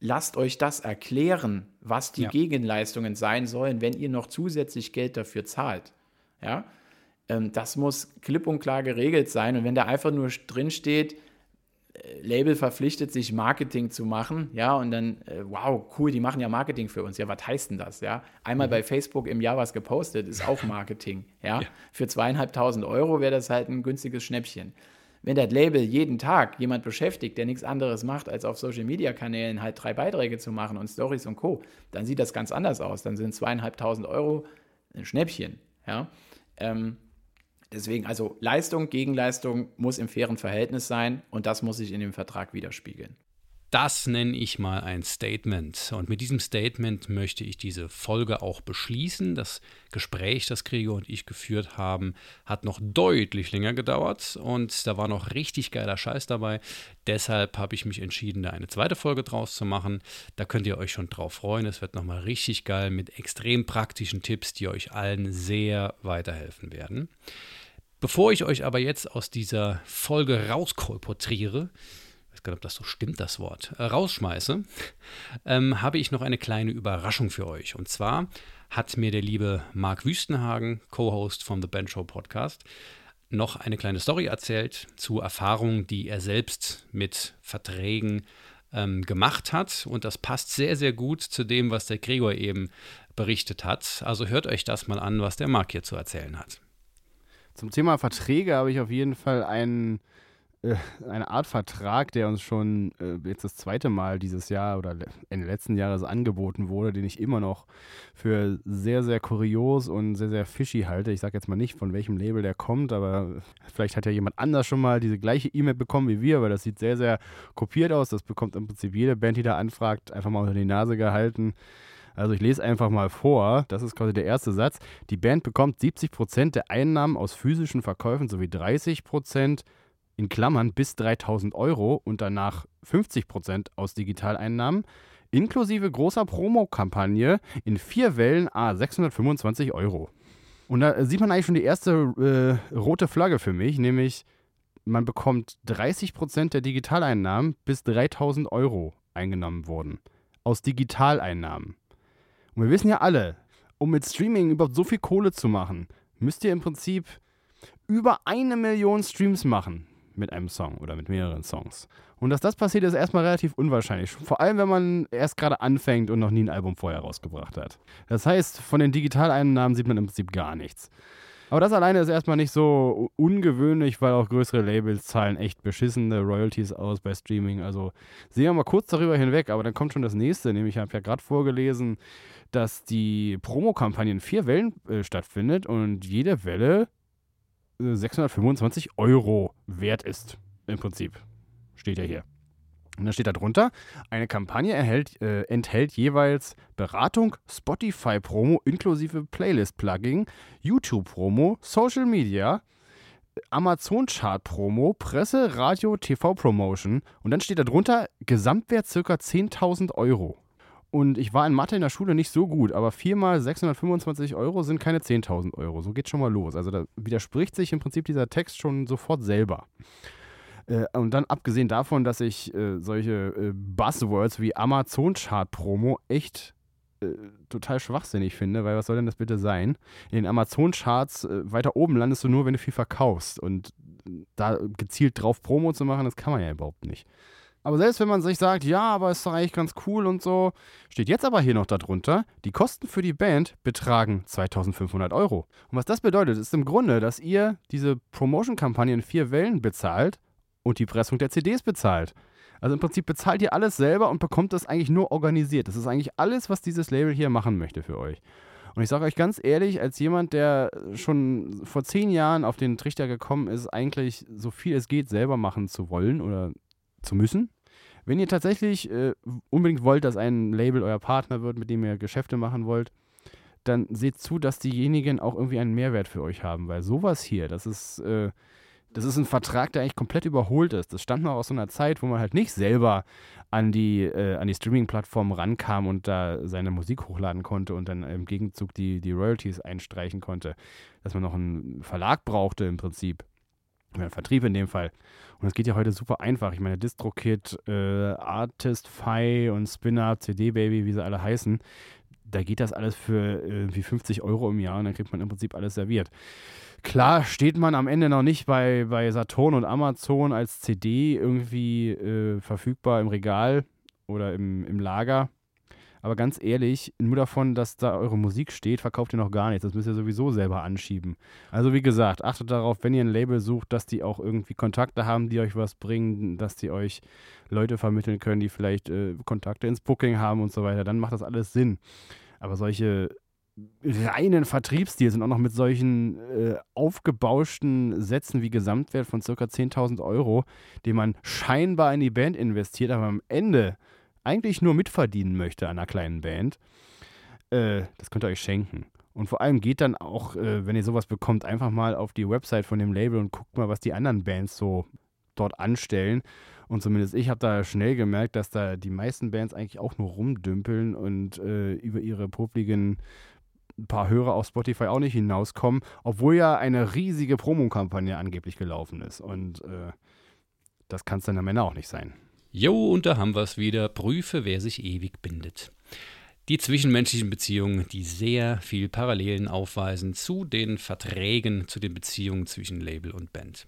lasst euch das erklären, was die ja. Gegenleistungen sein sollen, wenn ihr noch zusätzlich Geld dafür zahlt. Ja, ähm, das muss klipp und klar geregelt sein. Und wenn da einfach nur drin steht, äh, Label verpflichtet sich Marketing zu machen, ja, und dann, äh, wow, cool, die machen ja Marketing für uns. Ja, was heißt denn das, ja? Einmal mhm. bei Facebook im Jahr was gepostet, ist auch Marketing, ja? ja. Für zweieinhalbtausend Euro wäre das halt ein günstiges Schnäppchen. Wenn das Label jeden Tag jemand beschäftigt, der nichts anderes macht, als auf Social Media Kanälen halt drei Beiträge zu machen und Stories und Co., dann sieht das ganz anders aus. Dann sind zweieinhalbtausend Euro ein Schnäppchen. Ja? Ähm, deswegen, also Leistung, Gegenleistung muss im fairen Verhältnis sein und das muss sich in dem Vertrag widerspiegeln. Das nenne ich mal ein Statement. Und mit diesem Statement möchte ich diese Folge auch beschließen. Das Gespräch, das Gregor und ich geführt haben, hat noch deutlich länger gedauert und da war noch richtig geiler Scheiß dabei. Deshalb habe ich mich entschieden, da eine zweite Folge draus zu machen. Da könnt ihr euch schon drauf freuen. Es wird nochmal richtig geil mit extrem praktischen Tipps, die euch allen sehr weiterhelfen werden. Bevor ich euch aber jetzt aus dieser Folge rauskolportiere, gar nicht, ob das so stimmt, das Wort, äh, rausschmeiße, ähm, habe ich noch eine kleine Überraschung für euch. Und zwar hat mir der liebe Marc Wüstenhagen, Co-Host vom The Ben Show Podcast, noch eine kleine Story erzählt zu Erfahrungen, die er selbst mit Verträgen ähm, gemacht hat. Und das passt sehr, sehr gut zu dem, was der Gregor eben berichtet hat. Also hört euch das mal an, was der Marc hier zu erzählen hat. Zum Thema Verträge habe ich auf jeden Fall einen äh, eine Art Vertrag, der uns schon äh, jetzt das zweite Mal dieses Jahr oder Ende letzten Jahres angeboten wurde, den ich immer noch für sehr, sehr kurios und sehr, sehr fishy halte. Ich sage jetzt mal nicht, von welchem Label der kommt, aber vielleicht hat ja jemand anders schon mal diese gleiche E-Mail bekommen wie wir, weil das sieht sehr, sehr kopiert aus. Das bekommt im Prinzip jede Band, die da anfragt, einfach mal unter die Nase gehalten. Also ich lese einfach mal vor, das ist quasi der erste Satz. Die Band bekommt 70% der Einnahmen aus physischen Verkäufen sowie 30% in Klammern bis 3000 Euro und danach 50 Prozent aus Digitaleinnahmen, inklusive großer Promokampagne in vier Wellen a 625 Euro. Und da sieht man eigentlich schon die erste äh, rote Flagge für mich, nämlich man bekommt 30 Prozent der Digitaleinnahmen bis 3000 Euro eingenommen wurden. Aus Digitaleinnahmen. Und wir wissen ja alle, um mit Streaming überhaupt so viel Kohle zu machen, müsst ihr im Prinzip über eine Million Streams machen mit einem Song oder mit mehreren Songs. Und dass das passiert, ist erstmal relativ unwahrscheinlich. Vor allem, wenn man erst gerade anfängt und noch nie ein Album vorher rausgebracht hat. Das heißt, von den Digitaleinnahmen sieht man im Prinzip gar nichts. Aber das alleine ist erstmal nicht so ungewöhnlich, weil auch größere Labels zahlen echt beschissene Royalties aus bei Streaming. Also sehen wir mal kurz darüber hinweg, aber dann kommt schon das nächste. Nämlich, ich habe ja gerade vorgelesen, dass die Promokampagne in vier Wellen äh, stattfindet und jede Welle 625 Euro wert ist. Im Prinzip. Steht ja hier. Und dann steht da drunter, eine Kampagne erhält, äh, enthält jeweils Beratung, Spotify-Promo inklusive Playlist-Plugin, YouTube-Promo, Social Media, Amazon-Chart-Promo, Presse, Radio, TV-Promotion und dann steht da drunter Gesamtwert ca. 10.000 Euro. Und ich war in Mathe in der Schule nicht so gut, aber viermal 625 Euro sind keine 10.000 Euro. So geht schon mal los. Also da widerspricht sich im Prinzip dieser Text schon sofort selber. Äh, und dann abgesehen davon, dass ich äh, solche äh, Buzzwords wie Amazon-Chart-Promo echt äh, total schwachsinnig finde, weil was soll denn das bitte sein? In den Amazon-Charts äh, weiter oben landest du nur, wenn du viel verkaufst. Und da gezielt drauf Promo zu machen, das kann man ja überhaupt nicht. Aber selbst wenn man sich sagt, ja, aber ist doch eigentlich ganz cool und so, steht jetzt aber hier noch darunter, die Kosten für die Band betragen 2500 Euro. Und was das bedeutet, ist im Grunde, dass ihr diese Promotion-Kampagne in vier Wellen bezahlt und die Pressung der CDs bezahlt. Also im Prinzip bezahlt ihr alles selber und bekommt das eigentlich nur organisiert. Das ist eigentlich alles, was dieses Label hier machen möchte für euch. Und ich sage euch ganz ehrlich, als jemand, der schon vor zehn Jahren auf den Trichter gekommen ist, eigentlich so viel es geht selber machen zu wollen oder zu müssen, wenn ihr tatsächlich äh, unbedingt wollt, dass ein Label euer Partner wird, mit dem ihr Geschäfte machen wollt, dann seht zu, dass diejenigen auch irgendwie einen Mehrwert für euch haben, weil sowas hier, das ist, äh, das ist ein Vertrag, der eigentlich komplett überholt ist. Das stand noch aus so einer Zeit, wo man halt nicht selber an die, äh, die Streaming-Plattformen rankam und da seine Musik hochladen konnte und dann im Gegenzug die, die Royalties einstreichen konnte. Dass man noch einen Verlag brauchte im Prinzip. Oder Vertrieb in dem Fall. Und das geht ja heute super einfach. Ich meine, DistroKit, äh, Artist.fi und Spinner, CD Baby, wie sie alle heißen, da geht das alles für irgendwie 50 Euro im Jahr und dann kriegt man im Prinzip alles serviert. Klar steht man am Ende noch nicht bei, bei Saturn und Amazon als CD irgendwie äh, verfügbar im Regal oder im, im Lager. Aber ganz ehrlich, nur davon, dass da eure Musik steht, verkauft ihr noch gar nichts. Das müsst ihr sowieso selber anschieben. Also wie gesagt, achtet darauf, wenn ihr ein Label sucht, dass die auch irgendwie Kontakte haben, die euch was bringen, dass die euch Leute vermitteln können, die vielleicht äh, Kontakte ins Booking haben und so weiter. Dann macht das alles Sinn. Aber solche reinen Vertriebsdeals und auch noch mit solchen äh, aufgebauschten Sätzen wie Gesamtwert von ca. 10.000 Euro, den man scheinbar in die Band investiert, aber am Ende eigentlich nur mitverdienen möchte an einer kleinen Band, äh, das könnt ihr euch schenken. Und vor allem geht dann auch, äh, wenn ihr sowas bekommt, einfach mal auf die Website von dem Label und guckt mal, was die anderen Bands so dort anstellen. Und zumindest ich habe da schnell gemerkt, dass da die meisten Bands eigentlich auch nur rumdümpeln und äh, über ihre publiken paar Hörer auf Spotify auch nicht hinauskommen, obwohl ja eine riesige Promokampagne angeblich gelaufen ist. Und äh, das kann es dann am Ende auch nicht sein. Jo, und da haben wir es wieder. Prüfe, wer sich ewig bindet. die zwischenmenschlichen Beziehungen, die sehr viel Parallelen aufweisen zu den Verträgen, zu den Beziehungen zwischen Label und Band.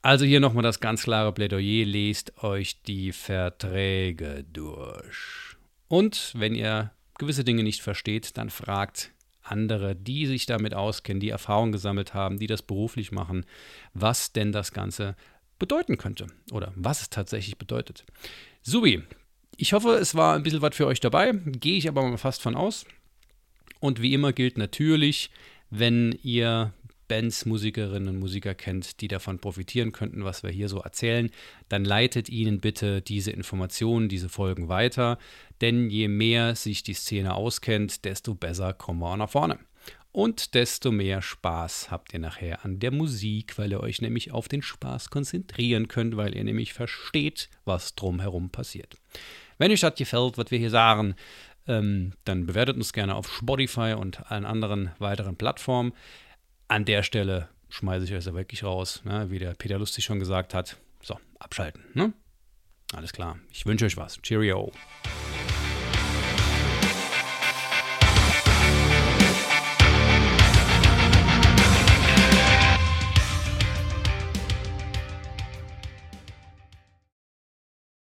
Also hier nochmal das ganz klare Plädoyer, lest euch die Verträge durch. Und wenn ihr gewisse Dinge nicht versteht, dann fragt andere, die sich damit auskennen, die Erfahrung gesammelt haben, die das beruflich machen, was denn das Ganze bedeuten könnte oder was es tatsächlich bedeutet. Subi, ich hoffe, es war ein bisschen was für euch dabei, gehe ich aber mal fast von aus. Und wie immer gilt natürlich, wenn ihr Bands, Musikerinnen und Musiker kennt, die davon profitieren könnten, was wir hier so erzählen, dann leitet ihnen bitte diese Informationen, diese Folgen weiter. Denn je mehr sich die Szene auskennt, desto besser kommen wir auch nach vorne. Und desto mehr Spaß habt ihr nachher an der Musik, weil ihr euch nämlich auf den Spaß konzentrieren könnt, weil ihr nämlich versteht, was drumherum passiert. Wenn euch das gefällt, was wir hier sagen, ähm, dann bewertet uns gerne auf Spotify und allen anderen weiteren Plattformen. An der Stelle schmeiße ich euch ja wirklich raus, ne? wie der Peter Lustig schon gesagt hat. So, abschalten. Ne? Alles klar. Ich wünsche euch was. Cheerio.